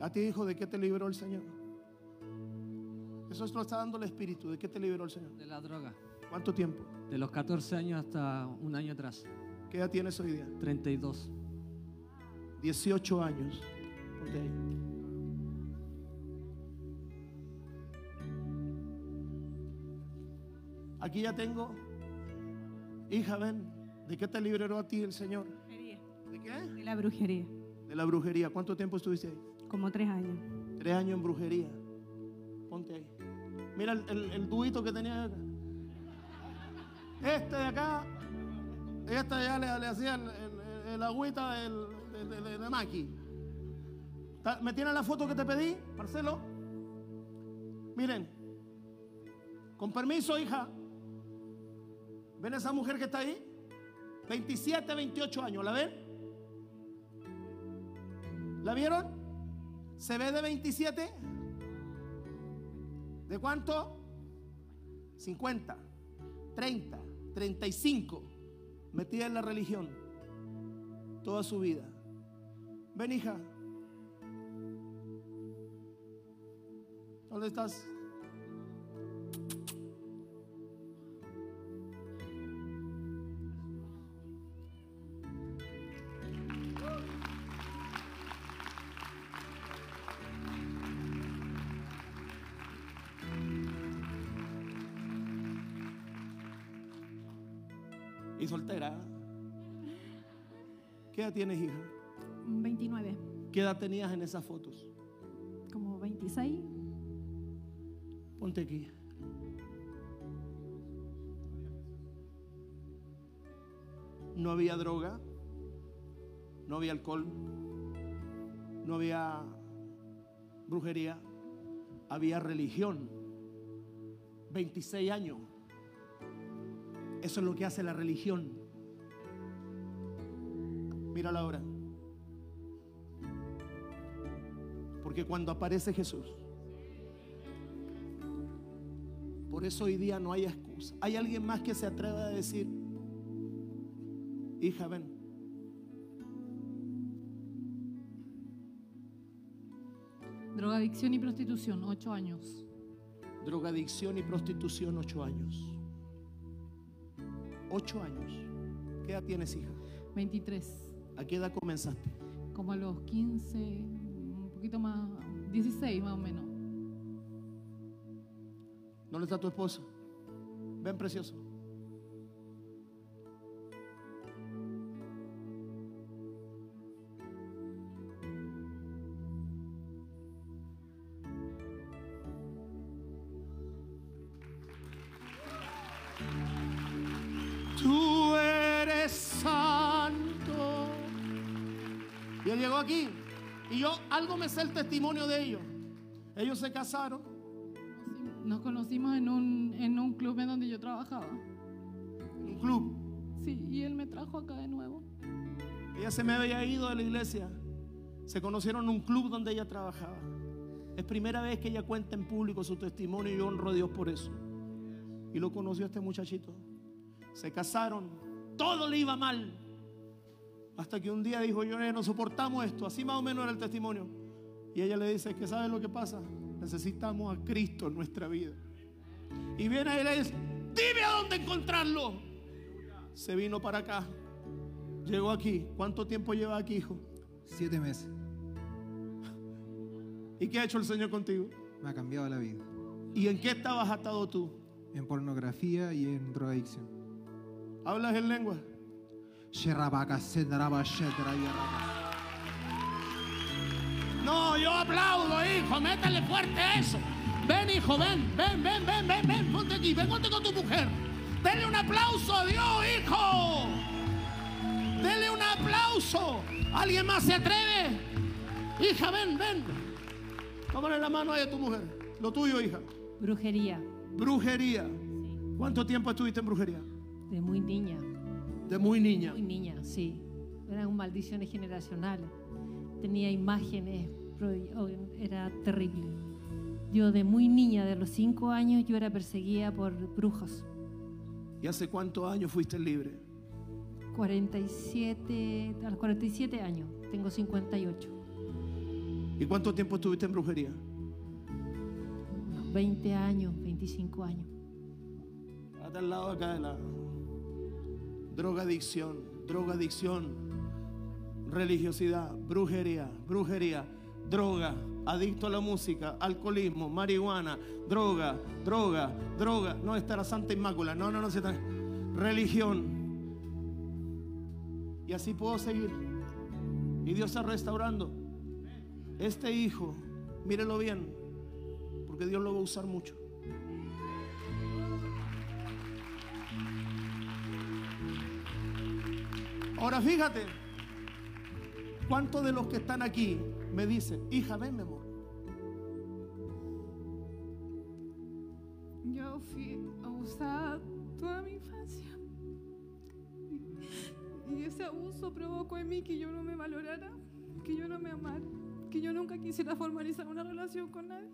A ti, hijo, ¿de qué te liberó el Señor? Eso lo está dando el Espíritu. ¿De qué te liberó el Señor? De la droga. ¿Cuánto tiempo? De los 14 años hasta un año atrás. ¿Qué edad tienes hoy día? 32. 18 años. Aquí ya tengo. Hija, ven. ¿De qué te liberó a ti el Señor? ¿De qué? De la brujería. De la brujería. ¿Cuánto tiempo estuviste ahí? Como tres años. Tres años en brujería. Ponte ahí. Mira el, el, el tubito que tenía acá. Este de acá, este ya le, le hacía el, agüita del, de, de- Maki. ¿Me tiene la foto que te pedí, Marcelo? Miren, con permiso, hija. ¿Ven esa mujer que está ahí? 27, 28 años, ¿la ven? ¿La vieron? ¿Se ve de 27? ¿De cuánto? 50, 30, 35. Metida en la religión toda su vida. Ven, hija. ¿Dónde estás? Edad tienes, hija? 29. ¿Qué edad tenías en esas fotos? Como 26. Ponte aquí. No había droga, no había alcohol, no había brujería, había religión. 26 años. Eso es lo que hace la religión. Mírala ahora. Porque cuando aparece Jesús, por eso hoy día no hay excusa. ¿Hay alguien más que se atreva a decir, hija, ven? Drogadicción y prostitución, ocho años. Drogadicción y prostitución, ocho años. Ocho años. ¿Qué edad tienes, hija? 23. ¿A qué edad comenzaste? Como a los 15, un poquito más, 16 más o menos. ¿Dónde está tu esposo? Ven, precioso. Él llegó aquí. Y yo algo me sé el testimonio de ellos. Ellos se casaron. Nos conocimos en un, en un club en donde yo trabajaba. en un club. Sí, y él me trajo acá de nuevo. Ella se me había ido de la iglesia. Se conocieron en un club donde ella trabajaba. Es primera vez que ella cuenta en público su testimonio y yo honro a Dios por eso. Y lo conoció este muchachito. Se casaron. Todo le iba mal. Hasta que un día dijo, yo ya no soportamos esto. Así más o menos era el testimonio. Y ella le dice, que sabes lo que pasa? Necesitamos a Cristo en nuestra vida. Y viene y le dice, dime a dónde encontrarlo. Se vino para acá. Llegó aquí. ¿Cuánto tiempo lleva aquí, hijo? Siete meses. ¿Y qué ha hecho el Señor contigo? Me ha cambiado la vida. ¿Y en qué estabas atado tú? En pornografía y en drogadicción. ¿Hablas en lengua? No, yo aplaudo, hijo. Métale fuerte a eso. Ven, hijo, ven, ven, ven, ven, ven, ven. Ponte aquí, ven, ponte con tu mujer. Dele un aplauso a Dios, hijo. Dele un aplauso. ¿Alguien más se atreve? Hija, ven, ven. Tómale la mano ahí a tu mujer. Lo tuyo, hija. Brujería. Brujería. ¿Cuánto tiempo estuviste en brujería? De muy niña. De muy niña. Muy niña, sí. Eran maldiciones generacionales. Tenía imágenes, era terrible. Yo de muy niña, de los cinco años, yo era perseguida por brujos. ¿Y hace cuántos años fuiste libre? 47, a los 47 años, tengo 58. ¿Y cuánto tiempo estuviste en brujería? Unos 20 años, 25 años. Hasta al lado acá de la drogadicción, drogadicción, religiosidad, brujería, brujería, droga, adicto a la música, alcoholismo, marihuana, droga, droga, droga. No, está la Santa Inmácula. No, no, no, se está. Religión. Y así puedo seguir. Y Dios está restaurando. Este hijo, mírelo bien, porque Dios lo va a usar mucho. Ahora fíjate, ¿cuántos de los que están aquí me dicen, hija, ven, mi amor? Yo fui abusada toda mi infancia. Y ese abuso provocó en mí que yo no me valorara, que yo no me amara, que yo nunca quisiera formalizar una relación con nadie.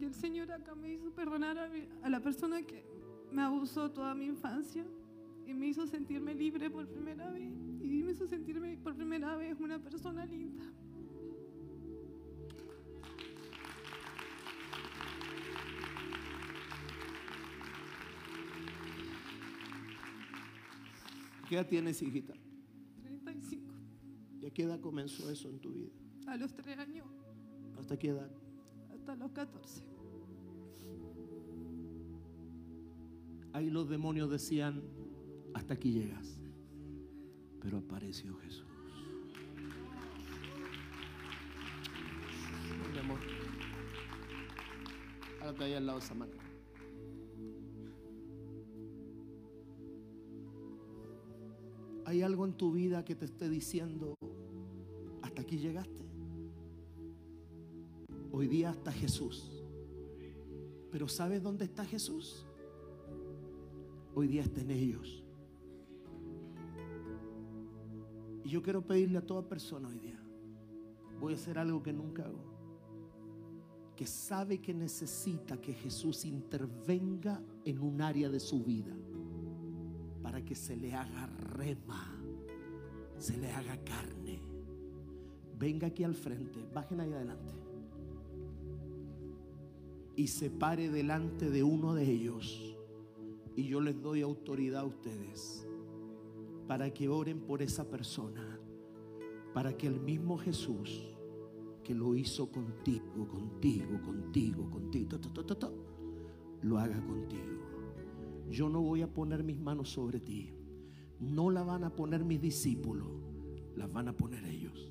Y el Señor acá me hizo perdonar a, mi- a la persona que me abusó toda mi infancia y me hizo sentirme libre por primera vez y me hizo sentirme por primera vez una persona linda. ¿Qué edad tienes, hijita? 35. ¿Y a qué edad comenzó eso en tu vida? A los 3 años ¿Hasta qué edad? hasta los 14. Ahí los demonios decían, hasta aquí llegas. Pero apareció Jesús. Mi amor. Hágate ahí al lado de esa mano. ¿Hay algo en tu vida que te esté diciendo, hasta aquí llegaste? Hoy día está Jesús. Pero ¿sabes dónde está Jesús? Hoy día está en ellos. Yo quiero pedirle a toda persona hoy día, voy a hacer algo que nunca hago, que sabe que necesita que Jesús intervenga en un área de su vida para que se le haga rema, se le haga carne. Venga aquí al frente, bajen ahí adelante y se pare delante de uno de ellos. Y yo les doy autoridad a ustedes para que oren por esa persona, para que el mismo Jesús que lo hizo contigo, contigo, contigo, contigo, lo haga contigo. Yo no voy a poner mis manos sobre ti. No la van a poner mis discípulos, las van a poner ellos.